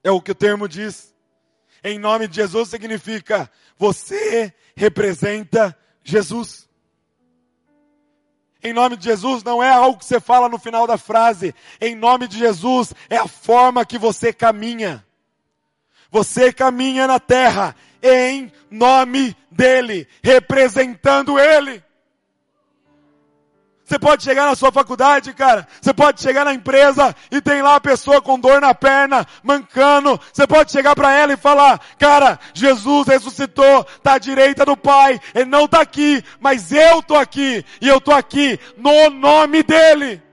É o que o termo diz. Em nome de Jesus significa você representa Jesus. Em nome de Jesus não é algo que você fala no final da frase. Em nome de Jesus é a forma que você caminha. Você caminha na terra em nome dele, representando ele. Você pode chegar na sua faculdade, cara. Você pode chegar na empresa e tem lá a pessoa com dor na perna, mancando. Você pode chegar para ela e falar, cara, Jesus ressuscitou, tá à direita do Pai. Ele não tá aqui, mas eu tô aqui. E eu tô aqui no nome dele.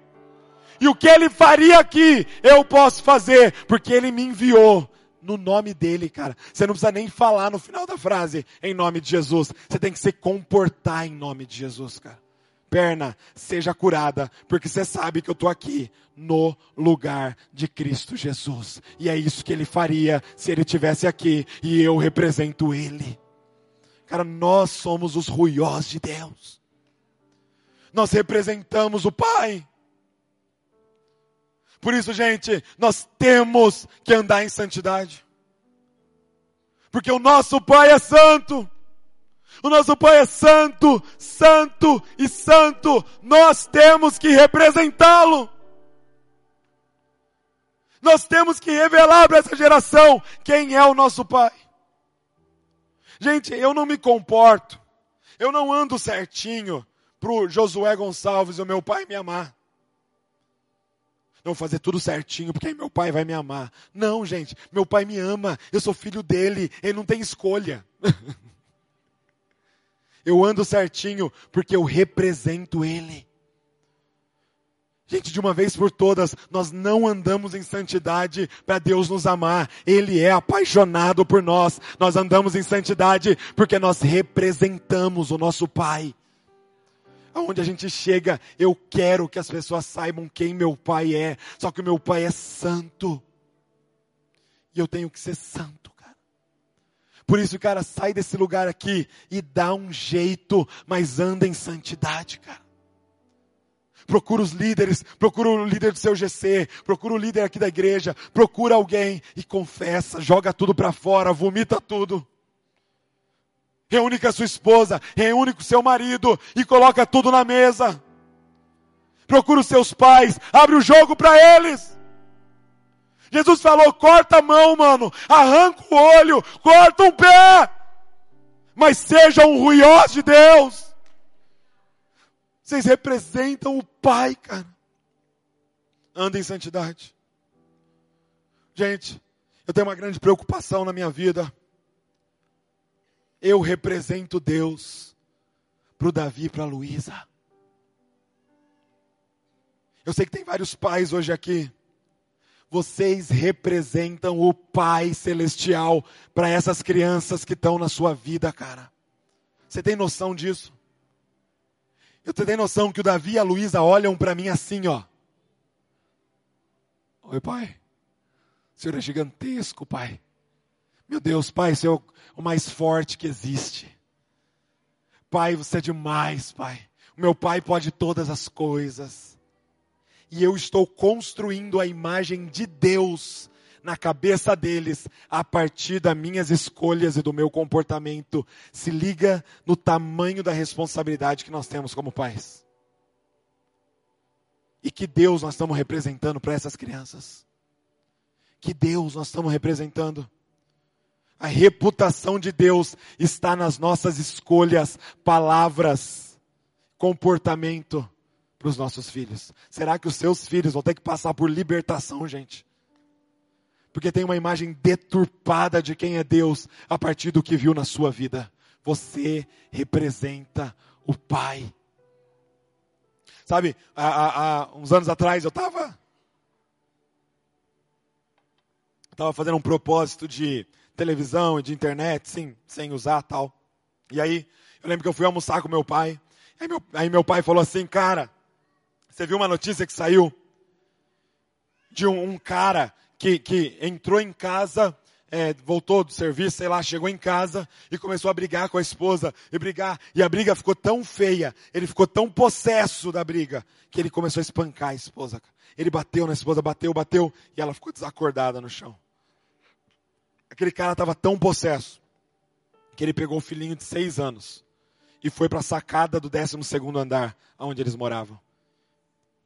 E o que ele faria aqui, eu posso fazer, porque ele me enviou no nome dele, cara. Você não precisa nem falar no final da frase, em nome de Jesus. Você tem que se comportar em nome de Jesus, cara perna seja curada, porque você sabe que eu estou aqui no lugar de Cristo Jesus. E é isso que ele faria se ele tivesse aqui e eu represento ele. Cara, nós somos os ruiós de Deus. Nós representamos o Pai. Por isso, gente, nós temos que andar em santidade. Porque o nosso Pai é santo. O nosso Pai é santo, santo e santo. Nós temos que representá-lo. Nós temos que revelar para essa geração quem é o nosso Pai. Gente, eu não me comporto, eu não ando certinho para o Josué Gonçalves, o meu pai, me amar. Não fazer tudo certinho, porque aí meu pai vai me amar. Não, gente, meu pai me ama, eu sou filho dele, ele não tem escolha. Eu ando certinho porque eu represento Ele. Gente, de uma vez por todas, nós não andamos em santidade para Deus nos amar. Ele é apaixonado por nós. Nós andamos em santidade porque nós representamos o nosso Pai. Aonde a gente chega, eu quero que as pessoas saibam quem meu Pai é. Só que o meu Pai é santo. E eu tenho que ser santo. Por isso, cara, sai desse lugar aqui e dá um jeito, mas anda em santidade, cara. Procura os líderes, procura o líder do seu GC, procura o líder aqui da igreja, procura alguém e confessa, joga tudo para fora, vomita tudo. Reúne com a sua esposa, reúne com o seu marido e coloca tudo na mesa. Procura os seus pais, abre o jogo para eles. Jesus falou: corta a mão, mano, arranca o olho, corta um pé, mas sejam ruiós de Deus. Vocês representam o Pai, cara. Anda em santidade. Gente, eu tenho uma grande preocupação na minha vida. Eu represento Deus para o Davi e para a Luísa. Eu sei que tem vários pais hoje aqui vocês representam o Pai Celestial para essas crianças que estão na sua vida, cara. Você tem noção disso? Eu tenho noção que o Davi e a Luísa olham para mim assim, ó. Oi, pai. O senhor é gigantesco, pai. Meu Deus, pai, o senhor é o mais forte que existe. Pai, você é demais, pai. O meu pai pode todas as coisas e eu estou construindo a imagem de Deus na cabeça deles a partir das minhas escolhas e do meu comportamento. Se liga no tamanho da responsabilidade que nós temos como pais. E que Deus nós estamos representando para essas crianças. Que Deus nós estamos representando. A reputação de Deus está nas nossas escolhas, palavras, comportamento para os nossos filhos? Será que os seus filhos vão ter que passar por libertação, gente? Porque tem uma imagem deturpada de quem é Deus a partir do que viu na sua vida. Você representa o Pai. Sabe, há, há, uns anos atrás eu estava estava fazendo um propósito de televisão e de internet, sim, sem usar tal. E aí, eu lembro que eu fui almoçar com meu pai. Aí meu, aí meu pai falou assim, cara, você viu uma notícia que saiu de um, um cara que, que entrou em casa é, voltou do serviço, sei lá, chegou em casa e começou a brigar com a esposa, e brigar, e a briga ficou tão feia, ele ficou tão possesso da briga, que ele começou a espancar a esposa. Ele bateu na esposa, bateu, bateu, e ela ficou desacordada no chão. Aquele cara estava tão possesso, que ele pegou o filhinho de seis anos, e foi para a sacada do décimo segundo andar, onde eles moravam.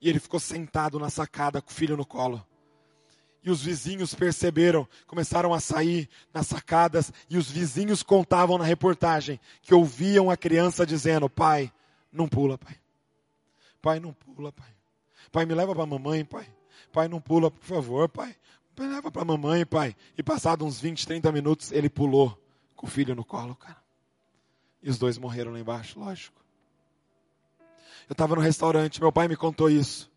E ele ficou sentado na sacada com o filho no colo. E os vizinhos perceberam, começaram a sair nas sacadas, e os vizinhos contavam na reportagem que ouviam a criança dizendo: Pai, não pula, pai. Pai, não pula, pai. Pai, me leva para a mamãe, pai. Pai, não pula, por favor, pai. Me leva para a mamãe, pai. E passado uns 20, 30 minutos, ele pulou com o filho no colo, cara. E os dois morreram lá embaixo, lógico. Eu estava no restaurante, meu pai me contou isso.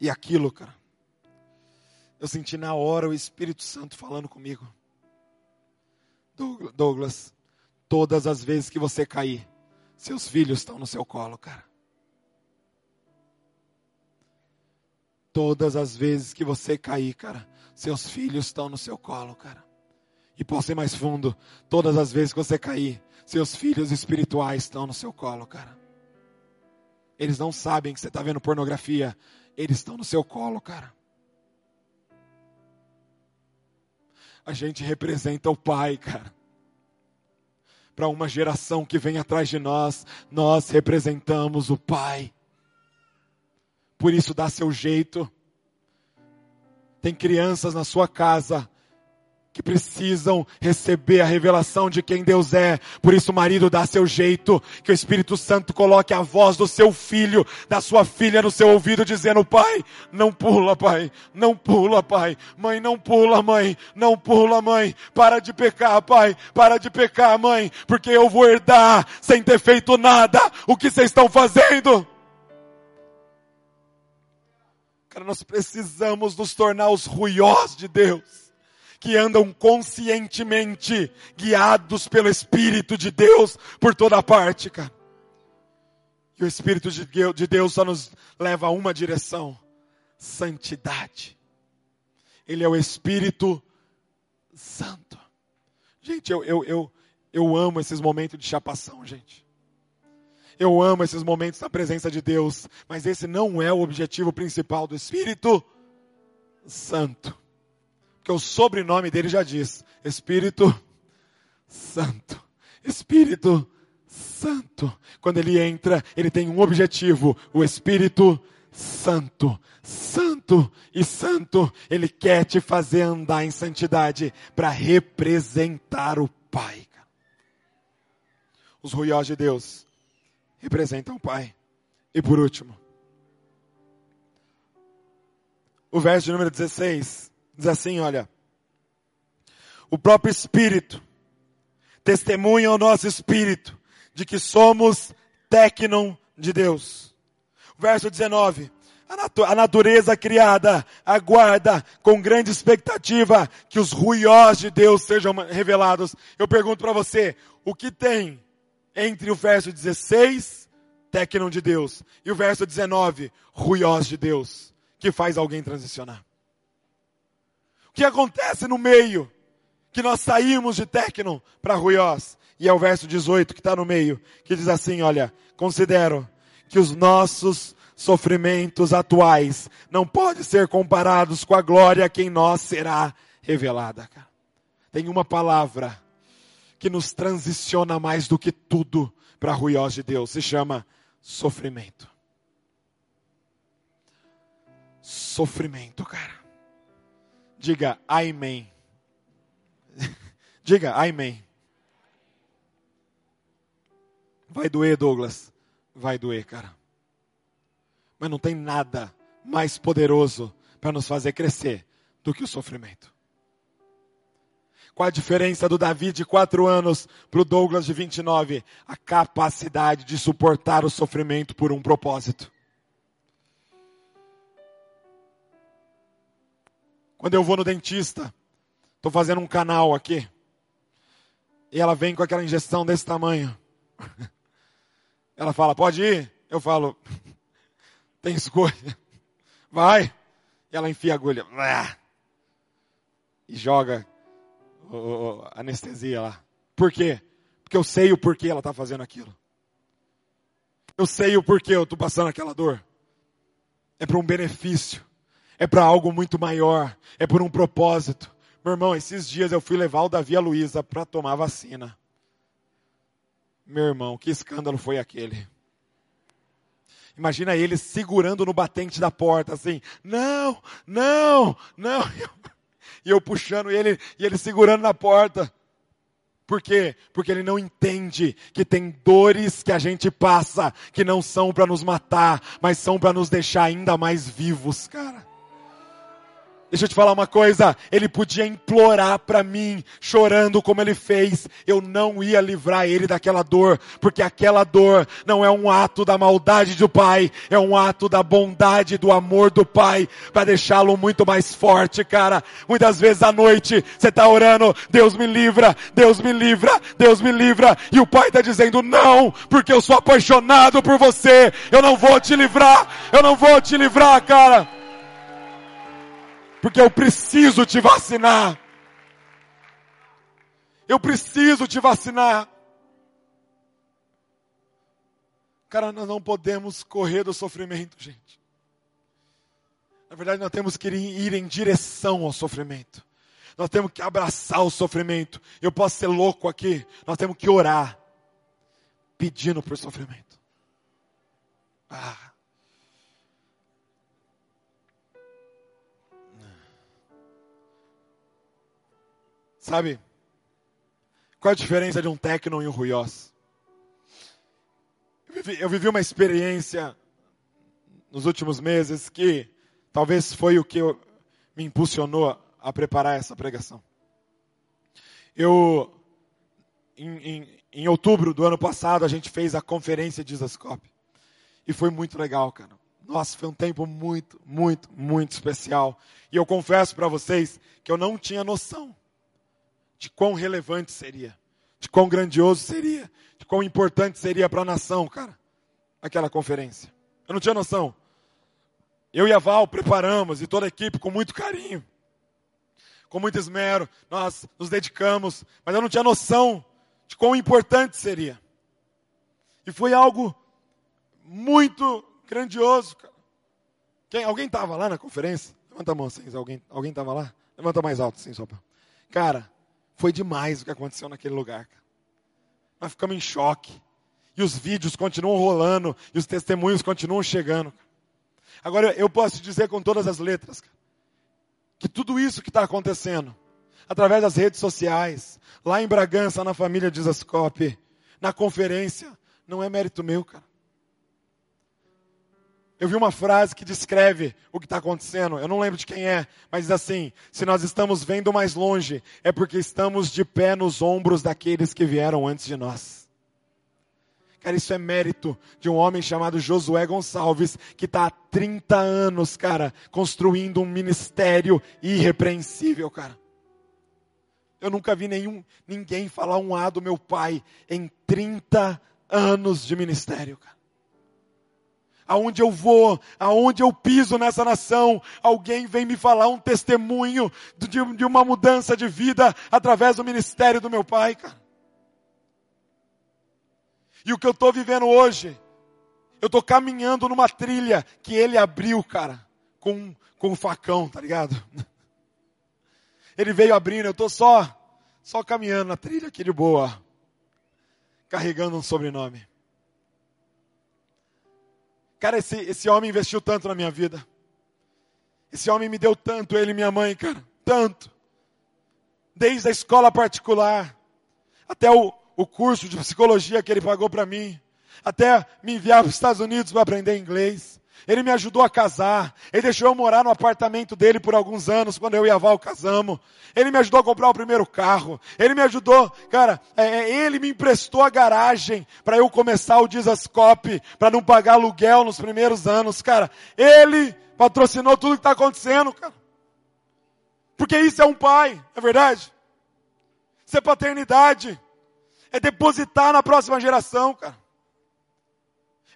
E aquilo, cara, eu senti na hora o Espírito Santo falando comigo. Douglas, todas as vezes que você cair, seus filhos estão no seu colo, cara. Todas as vezes que você cair, cara, seus filhos estão no seu colo, cara. E posso ir mais fundo, todas as vezes que você cair, seus filhos espirituais estão no seu colo, cara. Eles não sabem que você está vendo pornografia, eles estão no seu colo, cara. a gente representa o Pai, cara. Para uma geração que vem atrás de nós, nós representamos o Pai. Por isso, dá seu jeito. Tem crianças na sua casa que precisam receber a revelação de quem Deus é. Por isso, marido, dá seu jeito, que o Espírito Santo coloque a voz do seu filho, da sua filha no seu ouvido, dizendo: Pai, não pula, pai, não pula, pai, mãe, não pula, mãe, não pula, mãe, para de pecar, pai, para de pecar, mãe, porque eu vou herdar, sem ter feito nada, o que vocês estão fazendo. Cara, nós precisamos nos tornar os ruiós de Deus que andam conscientemente guiados pelo Espírito de Deus por toda parte, cara. E o Espírito de Deus só nos leva a uma direção: santidade. Ele é o Espírito Santo. Gente, eu, eu, eu, eu amo esses momentos de chapação, gente. Eu amo esses momentos na presença de Deus, mas esse não é o objetivo principal do Espírito Santo. Porque o sobrenome dele já diz: Espírito Santo. Espírito Santo. Quando ele entra, ele tem um objetivo: o Espírito Santo. Santo e santo, ele quer te fazer andar em santidade para representar o Pai. Os ruiós de Deus representam o Pai. E por último, o verso número 16 Diz assim, olha. O próprio Espírito testemunha ao nosso Espírito de que somos tecnon de Deus. Verso 19. A natureza criada aguarda com grande expectativa que os ruiós de Deus sejam revelados. Eu pergunto para você, o que tem entre o verso 16, tecnon de Deus, e o verso 19, ruiós de Deus, que faz alguém transicionar? Que acontece no meio? Que nós saímos de Tecno para Ruiós. E é o verso 18 que está no meio, que diz assim, olha, considero que os nossos sofrimentos atuais não podem ser comparados com a glória que em nós será revelada. Tem uma palavra que nos transiciona mais do que tudo para ruiós de Deus, se chama sofrimento. Sofrimento, cara. Diga amém. Diga amém. Vai doer, Douglas. Vai doer, cara. Mas não tem nada mais poderoso para nos fazer crescer do que o sofrimento. Qual a diferença do Davi de quatro anos para o Douglas de 29? A capacidade de suportar o sofrimento por um propósito. Quando eu vou no dentista, Tô fazendo um canal aqui. E ela vem com aquela injeção desse tamanho. Ela fala, pode ir? Eu falo, tem escolha. Vai. E ela enfia a agulha. E joga a anestesia lá. Por quê? Porque eu sei o porquê ela está fazendo aquilo. Eu sei o porquê eu estou passando aquela dor. É para um benefício. É para algo muito maior. É por um propósito. Meu irmão, esses dias eu fui levar o Davi e a Luísa para tomar vacina. Meu irmão, que escândalo foi aquele? Imagina ele segurando no batente da porta, assim, não, não, não. E eu puxando ele, e ele segurando na porta. Por quê? Porque ele não entende que tem dores que a gente passa que não são para nos matar, mas são para nos deixar ainda mais vivos, cara. Deixa eu te falar uma coisa, ele podia implorar para mim, chorando como ele fez, eu não ia livrar ele daquela dor, porque aquela dor não é um ato da maldade do pai, é um ato da bondade, do amor do pai, para deixá-lo muito mais forte, cara. Muitas vezes à noite você tá orando, Deus me livra, Deus me livra, Deus me livra, e o pai tá dizendo não, porque eu sou apaixonado por você, eu não vou te livrar, eu não vou te livrar, cara porque eu preciso te vacinar. Eu preciso te vacinar. Cara, nós não podemos correr do sofrimento, gente. Na verdade, nós temos que ir em direção ao sofrimento. Nós temos que abraçar o sofrimento. Eu posso ser louco aqui. Nós temos que orar, pedindo por sofrimento. Ah. Sabe? Qual a diferença de um Tecno e um Ruiós? Eu vivi, eu vivi uma experiência nos últimos meses que talvez foi o que eu, me impulsionou a preparar essa pregação. Eu, em, em, em, outubro do ano passado, a gente fez a conferência de Isascope. E foi muito legal, cara. Nossa, foi um tempo muito, muito, muito especial. E eu confesso para vocês que eu não tinha noção de quão relevante seria, de quão grandioso seria, de quão importante seria para a nação, cara, aquela conferência. Eu não tinha noção. Eu e a Val preparamos e toda a equipe com muito carinho, com muito esmero, nós nos dedicamos, mas eu não tinha noção de quão importante seria. E foi algo muito grandioso, cara. Quem, alguém estava lá na conferência? Levanta a mão assim, alguém estava lá? Levanta mais alto assim, só para. Cara, foi demais o que aconteceu naquele lugar. Nós ficamos em choque. E os vídeos continuam rolando, e os testemunhos continuam chegando. Agora, eu posso dizer com todas as letras, que tudo isso que está acontecendo, através das redes sociais, lá em Bragança, na família de Zascope, na conferência, não é mérito meu, cara. Eu vi uma frase que descreve o que está acontecendo. Eu não lembro de quem é, mas diz assim: se nós estamos vendo mais longe, é porque estamos de pé nos ombros daqueles que vieram antes de nós. Cara, isso é mérito de um homem chamado Josué Gonçalves, que está há 30 anos, cara, construindo um ministério irrepreensível, cara. Eu nunca vi nenhum, ninguém falar um A do meu pai em 30 anos de ministério, cara aonde eu vou, aonde eu piso nessa nação, alguém vem me falar um testemunho de, de uma mudança de vida através do ministério do meu pai, cara. E o que eu estou vivendo hoje, eu estou caminhando numa trilha que ele abriu, cara, com, com um facão, tá ligado? Ele veio abrindo, eu estou só, só caminhando na trilha aqui de boa, carregando um sobrenome. Cara, esse, esse homem investiu tanto na minha vida. Esse homem me deu tanto, ele e minha mãe, cara. Tanto. Desde a escola particular, até o, o curso de psicologia que ele pagou para mim, até me enviar para os Estados Unidos para aprender inglês. Ele me ajudou a casar. Ele deixou eu morar no apartamento dele por alguns anos, quando eu e a Val casamos. Ele me ajudou a comprar o primeiro carro. Ele me ajudou, cara, é, é ele me emprestou a garagem para eu começar o Dizascope, para não pagar aluguel nos primeiros anos, cara. Ele patrocinou tudo que está acontecendo, cara. Porque isso é um pai, é verdade? Isso é paternidade. É depositar na próxima geração, cara.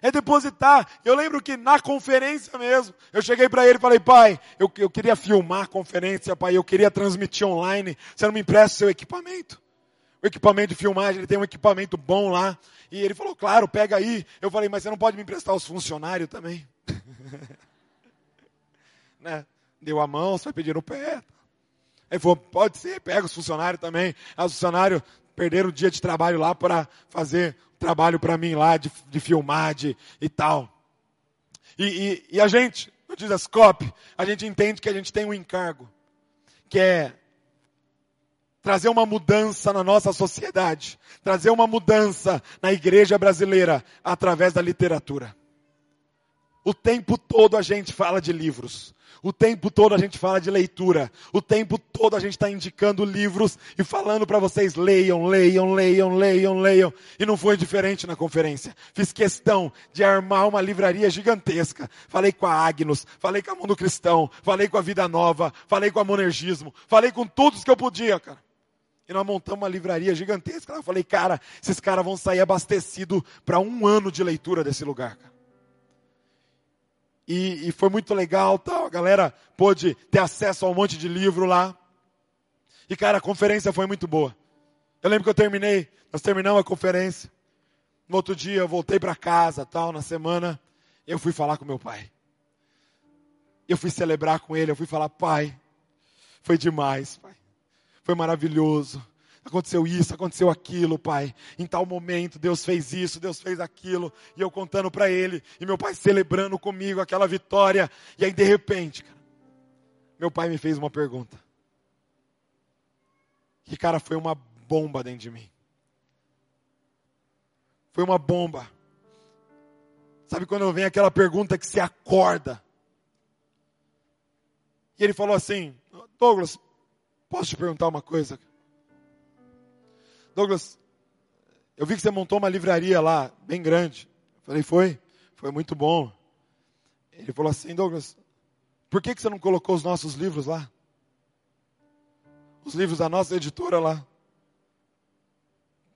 É depositar. Eu lembro que na conferência mesmo, eu cheguei para ele e falei, pai, eu, eu queria filmar a conferência, pai, eu queria transmitir online. Você não me empresta seu equipamento? O equipamento de filmagem, ele tem um equipamento bom lá. E ele falou, claro, pega aí. Eu falei, mas você não pode me emprestar os funcionários também? né? Deu a mão, você vai pedir no pé. Ele falou, pode ser, pega os funcionários também. Os funcionários perderam o dia de trabalho lá para fazer trabalho para mim lá, de, de filmar de, e tal. E, e, e a gente, no Dizascope, a gente entende que a gente tem um encargo, que é trazer uma mudança na nossa sociedade, trazer uma mudança na igreja brasileira através da literatura. O tempo todo a gente fala de livros. O tempo todo a gente fala de leitura. O tempo todo a gente está indicando livros e falando para vocês: leiam, leiam, leiam, leiam, leiam. E não foi diferente na conferência. Fiz questão de armar uma livraria gigantesca. Falei com a Agnus, falei com a Mundo Cristão, falei com a Vida Nova, falei com a Monergismo, falei com todos que eu podia, cara. E nós montamos uma livraria gigantesca. Eu falei, cara, esses caras vão sair abastecidos para um ano de leitura desse lugar, cara e, e foi muito legal, tal. A galera pôde ter acesso a um monte de livro lá. E cara, a conferência foi muito boa. Eu lembro que eu terminei, nós terminamos a conferência. No outro dia eu voltei para casa, tal, na semana, eu fui falar com meu pai. Eu fui celebrar com ele, eu fui falar, pai, foi demais, pai. Foi maravilhoso aconteceu isso, aconteceu aquilo, pai. Em tal momento, Deus fez isso, Deus fez aquilo. E eu contando para ele, e meu pai celebrando comigo aquela vitória. E aí, de repente, cara, meu pai me fez uma pergunta. Que, cara, foi uma bomba dentro de mim. Foi uma bomba. Sabe quando vem aquela pergunta que se acorda? E ele falou assim: Douglas, posso te perguntar uma coisa? Douglas, eu vi que você montou uma livraria lá, bem grande. Eu falei, foi? Foi muito bom. Ele falou assim, Douglas, por que, que você não colocou os nossos livros lá? Os livros da nossa editora lá.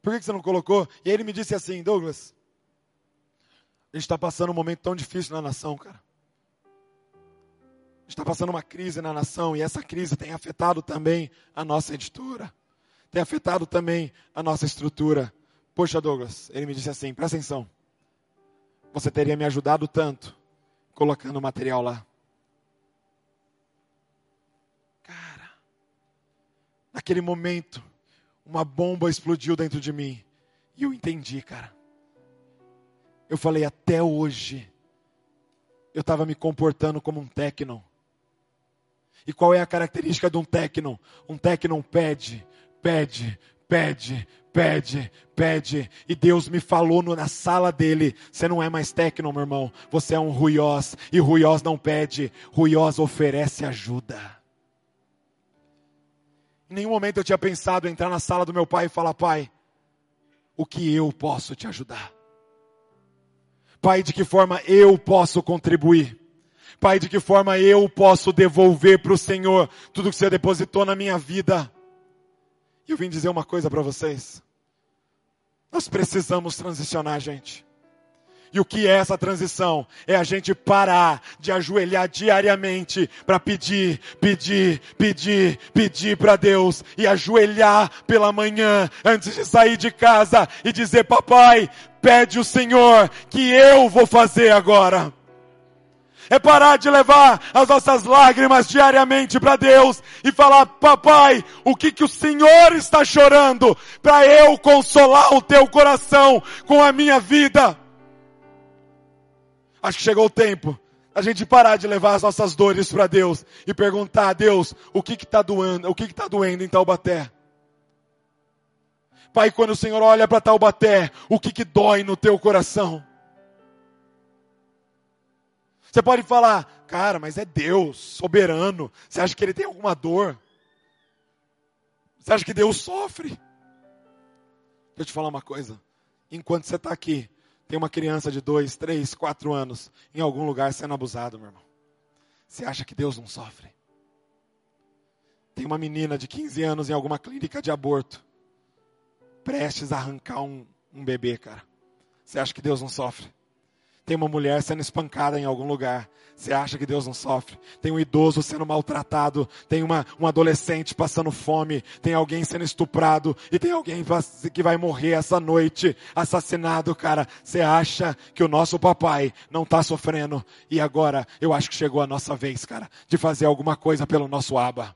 Por que, que você não colocou? E aí ele me disse assim, Douglas, a gente está passando um momento tão difícil na nação, cara. A gente está passando uma crise na nação e essa crise tem afetado também a nossa editora tem afetado também a nossa estrutura. Poxa, Douglas, ele me disse assim: presta atenção. Você teria me ajudado tanto colocando o material lá. Cara, naquele momento, uma bomba explodiu dentro de mim. E eu entendi, cara. Eu falei, até hoje, eu estava me comportando como um técnico. E qual é a característica de um técnico? Um técnico pede, pede, pede, pede, pede. E Deus me falou na sala dele: você não é mais técnico, meu irmão, você é um ruiós. E ruiós não pede, ruiós oferece ajuda. Em nenhum momento eu tinha pensado em entrar na sala do meu pai e falar: pai, o que eu posso te ajudar? Pai, de que forma eu posso contribuir? Pai, de que forma eu posso devolver para o Senhor tudo que você depositou na minha vida? E eu vim dizer uma coisa para vocês. Nós precisamos transicionar, gente. E o que é essa transição? É a gente parar de ajoelhar diariamente para pedir, pedir, pedir, pedir para Deus e ajoelhar pela manhã antes de sair de casa e dizer: Papai, pede o Senhor que eu vou fazer agora é parar de levar as nossas lágrimas diariamente para Deus e falar, papai, o que que o Senhor está chorando para eu consolar o teu coração com a minha vida? Acho que chegou o tempo a gente parar de levar as nossas dores para Deus e perguntar a Deus o que está doendo, o que que está doendo em Taubaté. Pai, quando o Senhor olha para Taubaté, o que que dói no teu coração? Você pode falar, cara, mas é Deus, soberano. Você acha que ele tem alguma dor? Você acha que Deus sofre? Deixa eu te falar uma coisa. Enquanto você está aqui, tem uma criança de dois, três, quatro anos em algum lugar sendo abusado, meu irmão. Você acha que Deus não sofre? Tem uma menina de 15 anos em alguma clínica de aborto, prestes a arrancar um, um bebê, cara. Você acha que Deus não sofre? Tem uma mulher sendo espancada em algum lugar. Você acha que Deus não sofre? Tem um idoso sendo maltratado, tem uma, um adolescente passando fome, tem alguém sendo estuprado e tem alguém que vai morrer essa noite, assassinado, cara. Você acha que o nosso papai não está sofrendo? E agora eu acho que chegou a nossa vez, cara, de fazer alguma coisa pelo nosso aba.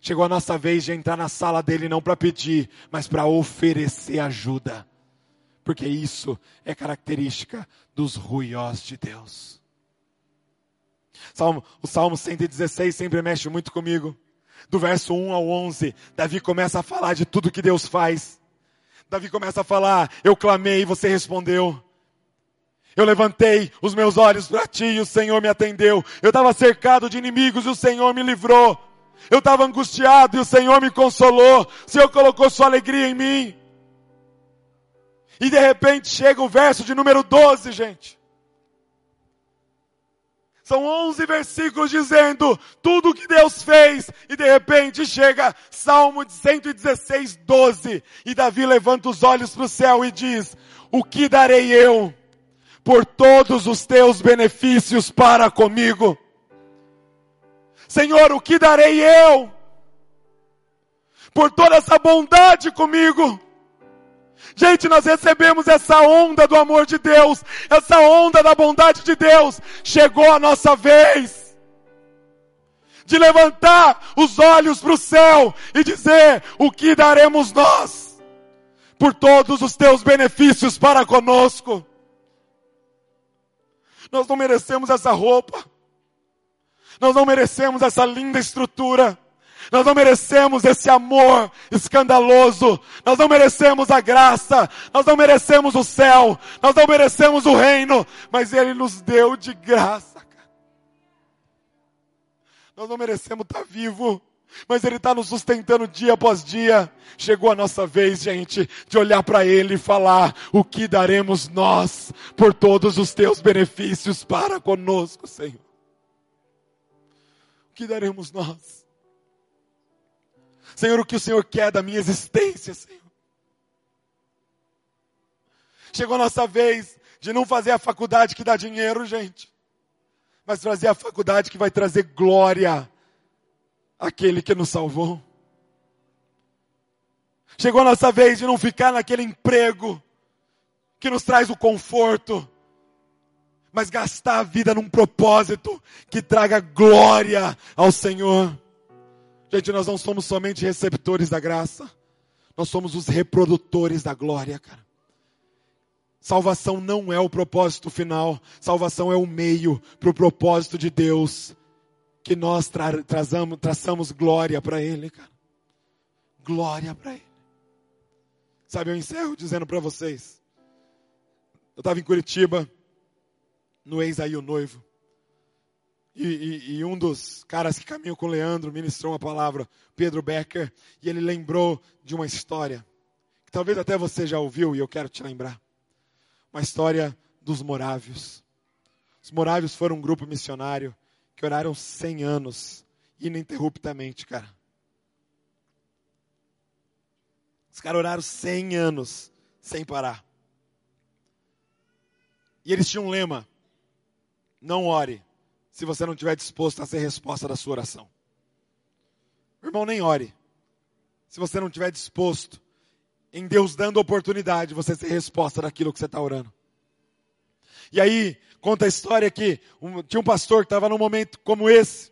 Chegou a nossa vez de entrar na sala dele não para pedir, mas para oferecer ajuda porque isso é característica dos ruiós de Deus. Salmo, o Salmo 116 sempre mexe muito comigo. Do verso 1 ao 11, Davi começa a falar de tudo que Deus faz. Davi começa a falar: Eu clamei e você respondeu. Eu levantei os meus olhos para ti e o Senhor me atendeu. Eu estava cercado de inimigos e o Senhor me livrou. Eu estava angustiado e o Senhor me consolou. O Senhor colocou sua alegria em mim. E de repente chega o verso de número 12, gente. São 11 versículos dizendo tudo o que Deus fez. E de repente chega Salmo de 116, 12. E Davi levanta os olhos para o céu e diz: O que darei eu por todos os teus benefícios para comigo? Senhor, o que darei eu por toda essa bondade comigo? Gente, nós recebemos essa onda do amor de Deus, essa onda da bondade de Deus. Chegou a nossa vez de levantar os olhos para o céu e dizer: O que daremos nós por todos os teus benefícios para conosco? Nós não merecemos essa roupa, nós não merecemos essa linda estrutura. Nós não merecemos esse amor escandaloso. Nós não merecemos a graça. Nós não merecemos o céu. Nós não merecemos o reino. Mas Ele nos deu de graça. Nós não merecemos estar vivo. Mas Ele está nos sustentando dia após dia. Chegou a nossa vez, gente, de olhar para Ele e falar: o que daremos nós por todos os teus benefícios para conosco, Senhor? O que daremos nós? Senhor, o que o Senhor quer da minha existência, Senhor. Chegou a nossa vez de não fazer a faculdade que dá dinheiro, gente, mas fazer a faculdade que vai trazer glória àquele que nos salvou. Chegou a nossa vez de não ficar naquele emprego que nos traz o conforto, mas gastar a vida num propósito que traga glória ao Senhor. Gente, nós não somos somente receptores da graça, nós somos os reprodutores da glória, cara. Salvação não é o propósito final, salvação é o meio para o propósito de Deus, que nós tra trazamos, traçamos glória para Ele, cara. Glória para Ele. Sabe, eu encerro dizendo para vocês. Eu estava em Curitiba, no ex aí o noivo. E, e, e, um dos caras que caminhou com o Leandro ministrou uma palavra, Pedro Becker, e ele lembrou de uma história, que talvez até você já ouviu e eu quero te lembrar. Uma história dos morávios. Os morávios foram um grupo missionário que oraram 100 anos, ininterruptamente, cara. Os caras oraram 100 anos, sem parar. E eles tinham um lema: não ore se você não estiver disposto a ser resposta da sua oração. Irmão, nem ore. Se você não estiver disposto em Deus dando oportunidade, você ser resposta daquilo que você está orando. E aí, conta a história que um, tinha um pastor que estava num momento como esse.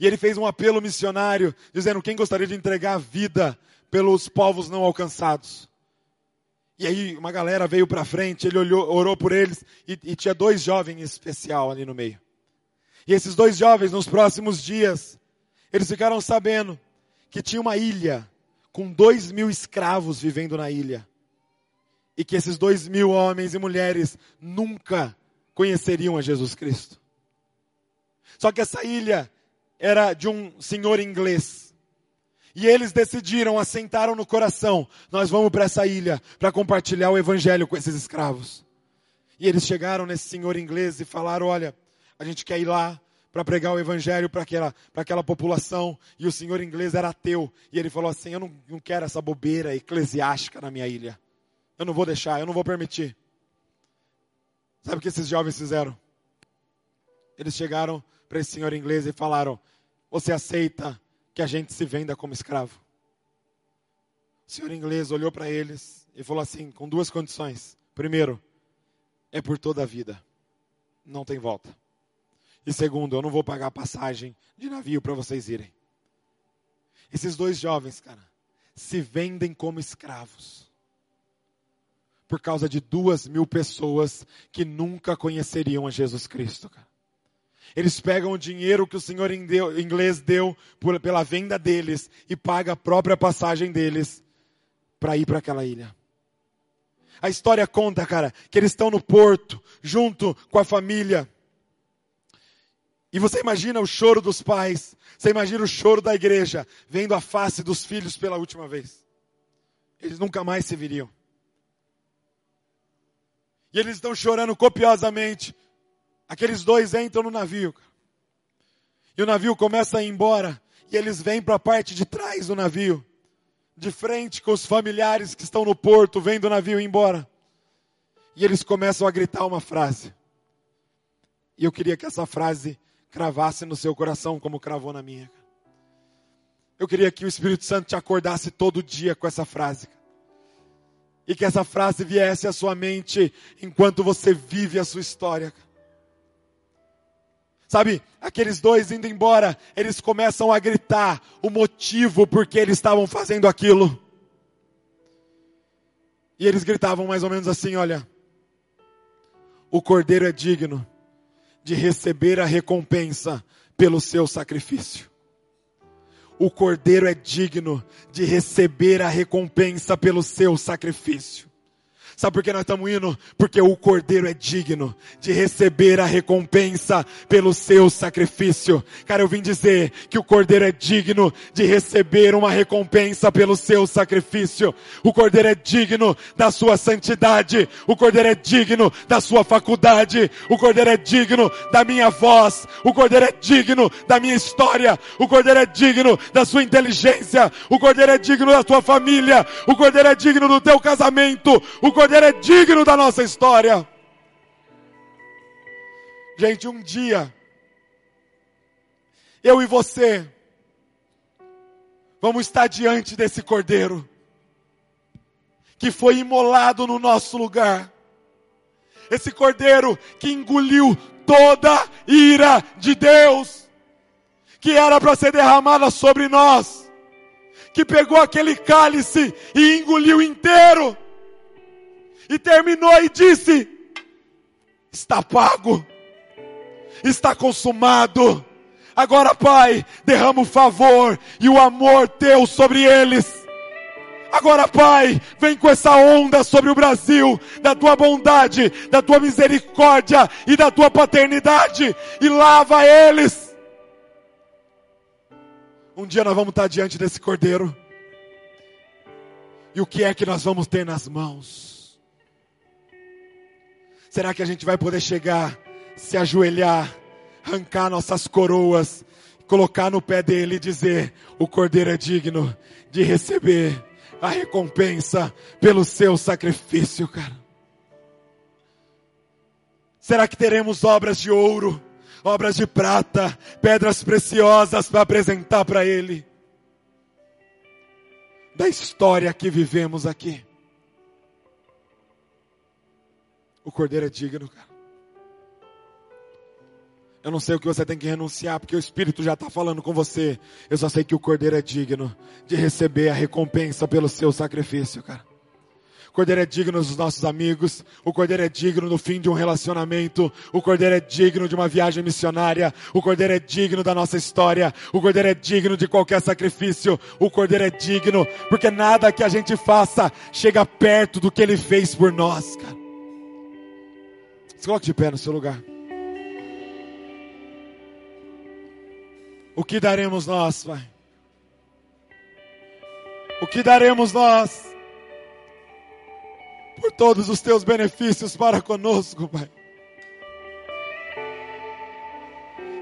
E ele fez um apelo missionário, dizendo: quem gostaria de entregar a vida pelos povos não alcançados? E aí uma galera veio para frente, ele olhou, orou por eles e, e tinha dois jovens em especial ali no meio. E esses dois jovens, nos próximos dias, eles ficaram sabendo que tinha uma ilha com dois mil escravos vivendo na ilha. E que esses dois mil homens e mulheres nunca conheceriam a Jesus Cristo. Só que essa ilha era de um senhor inglês e eles decidiram, assentaram no coração: nós vamos para essa ilha para compartilhar o evangelho com esses escravos. E eles chegaram nesse senhor inglês e falaram: olha, a gente quer ir lá, para pregar o evangelho para aquela, aquela população, e o senhor inglês era ateu, e ele falou assim: Eu não, não quero essa bobeira eclesiástica na minha ilha. Eu não vou deixar, eu não vou permitir. Sabe o que esses jovens fizeram? Eles chegaram para esse senhor inglês e falaram: Você aceita que a gente se venda como escravo? O senhor inglês olhou para eles e falou assim: com duas condições. Primeiro, é por toda a vida, não tem volta. E segundo, eu não vou pagar passagem de navio para vocês irem. Esses dois jovens, cara, se vendem como escravos. Por causa de duas mil pessoas que nunca conheceriam a Jesus Cristo, cara. Eles pegam o dinheiro que o senhor inglês deu por, pela venda deles e paga a própria passagem deles para ir para aquela ilha. A história conta, cara, que eles estão no porto, junto com a família. E você imagina o choro dos pais, você imagina o choro da igreja, vendo a face dos filhos pela última vez. Eles nunca mais se viriam. E eles estão chorando copiosamente. Aqueles dois entram no navio. E o navio começa a ir embora. E eles vêm para a parte de trás do navio de frente com os familiares que estão no porto, vendo o navio ir embora. E eles começam a gritar uma frase. E eu queria que essa frase cravasse no seu coração, como cravou na minha. Eu queria que o Espírito Santo te acordasse todo dia com essa frase. E que essa frase viesse à sua mente enquanto você vive a sua história. Sabe, aqueles dois indo embora, eles começam a gritar o motivo por que eles estavam fazendo aquilo. E eles gritavam mais ou menos assim: olha, o cordeiro é digno de receber a recompensa pelo seu sacrifício. O cordeiro é digno de receber a recompensa pelo seu sacrifício. Sabe por que nós estamos indo? Porque o Cordeiro é digno de receber a recompensa pelo seu sacrifício. Cara, eu vim dizer que o Cordeiro é digno de receber uma recompensa pelo seu sacrifício. O Cordeiro é digno da sua santidade. O Cordeiro é digno da sua faculdade. O Cordeiro é digno da minha voz. O Cordeiro é digno da minha história. O Cordeiro é digno da sua inteligência. O Cordeiro é digno da tua família. O Cordeiro é digno do teu casamento. O Cordeiro Cordeiro é digno da nossa história. Gente, um dia, eu e você, vamos estar diante desse Cordeiro, que foi imolado no nosso lugar. Esse Cordeiro que engoliu toda ira de Deus, que era para ser derramada sobre nós, que pegou aquele cálice e engoliu inteiro e terminou e disse: Está pago, está consumado. Agora, Pai, derrama o favor e o amor teu sobre eles. Agora, Pai, vem com essa onda sobre o Brasil, da tua bondade, da tua misericórdia e da tua paternidade, e lava eles. Um dia nós vamos estar diante desse cordeiro, e o que é que nós vamos ter nas mãos? Será que a gente vai poder chegar, se ajoelhar, arrancar nossas coroas, colocar no pé dele e dizer: O cordeiro é digno de receber a recompensa pelo seu sacrifício, cara? Será que teremos obras de ouro, obras de prata, pedras preciosas para apresentar para ele? Da história que vivemos aqui. O cordeiro é digno, cara. Eu não sei o que você tem que renunciar, porque o Espírito já está falando com você. Eu só sei que o cordeiro é digno de receber a recompensa pelo seu sacrifício, cara. O cordeiro é digno dos nossos amigos. O cordeiro é digno do fim de um relacionamento. O cordeiro é digno de uma viagem missionária. O cordeiro é digno da nossa história. O cordeiro é digno de qualquer sacrifício. O cordeiro é digno, porque nada que a gente faça chega perto do que ele fez por nós, cara. Se coloque de pé no seu lugar. O que daremos nós, Pai? O que daremos nós? Por todos os teus benefícios para conosco, Pai.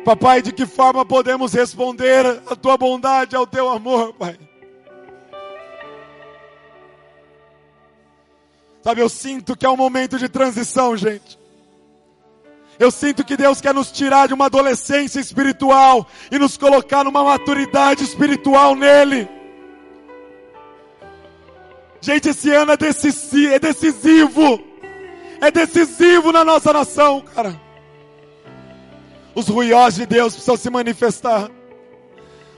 Papai, de que forma podemos responder à tua bondade, ao teu amor, Pai? Sabe, eu sinto que é um momento de transição, gente. Eu sinto que Deus quer nos tirar de uma adolescência espiritual e nos colocar numa maturidade espiritual nele. Gente, esse ano é decisivo, é decisivo. É decisivo na nossa nação, cara. Os ruiós de Deus precisam se manifestar.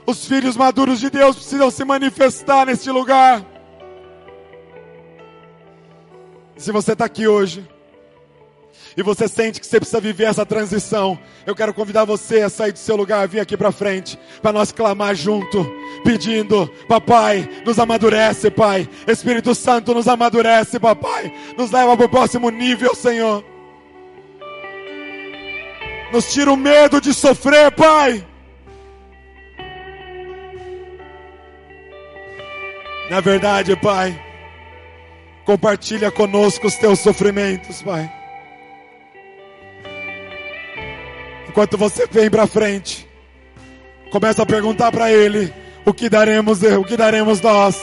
Os filhos maduros de Deus precisam se manifestar neste lugar. Se você está aqui hoje e você sente que você precisa viver essa transição, eu quero convidar você a sair do seu lugar, vir aqui para frente, para nós clamar junto, pedindo, papai, nos amadurece, pai. Espírito Santo nos amadurece, papai. Nos leva para o próximo nível, Senhor. Nos tira o medo de sofrer, pai. Na verdade, pai, compartilha conosco os teus sofrimentos, pai. Enquanto você vem para frente, começa a perguntar para ele: o que daremos, o que daremos nós?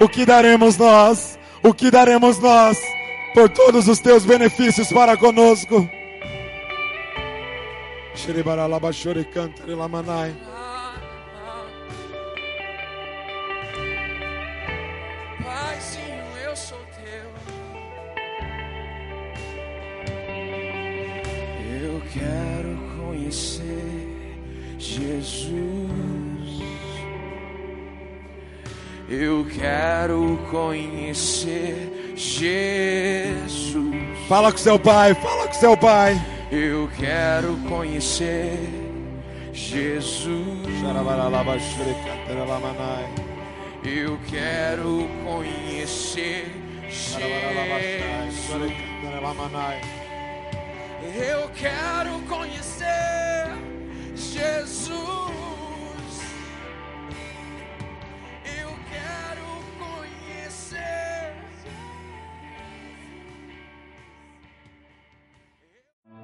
O que daremos nós? O que daremos nós por todos os teus benefícios para conosco? Paizinho, Eu quero conhecer Jesus. Fala com seu pai, fala com seu pai. Eu quero conhecer Jesus. Eu quero conhecer Jesus. Eu quero conhecer Jesus.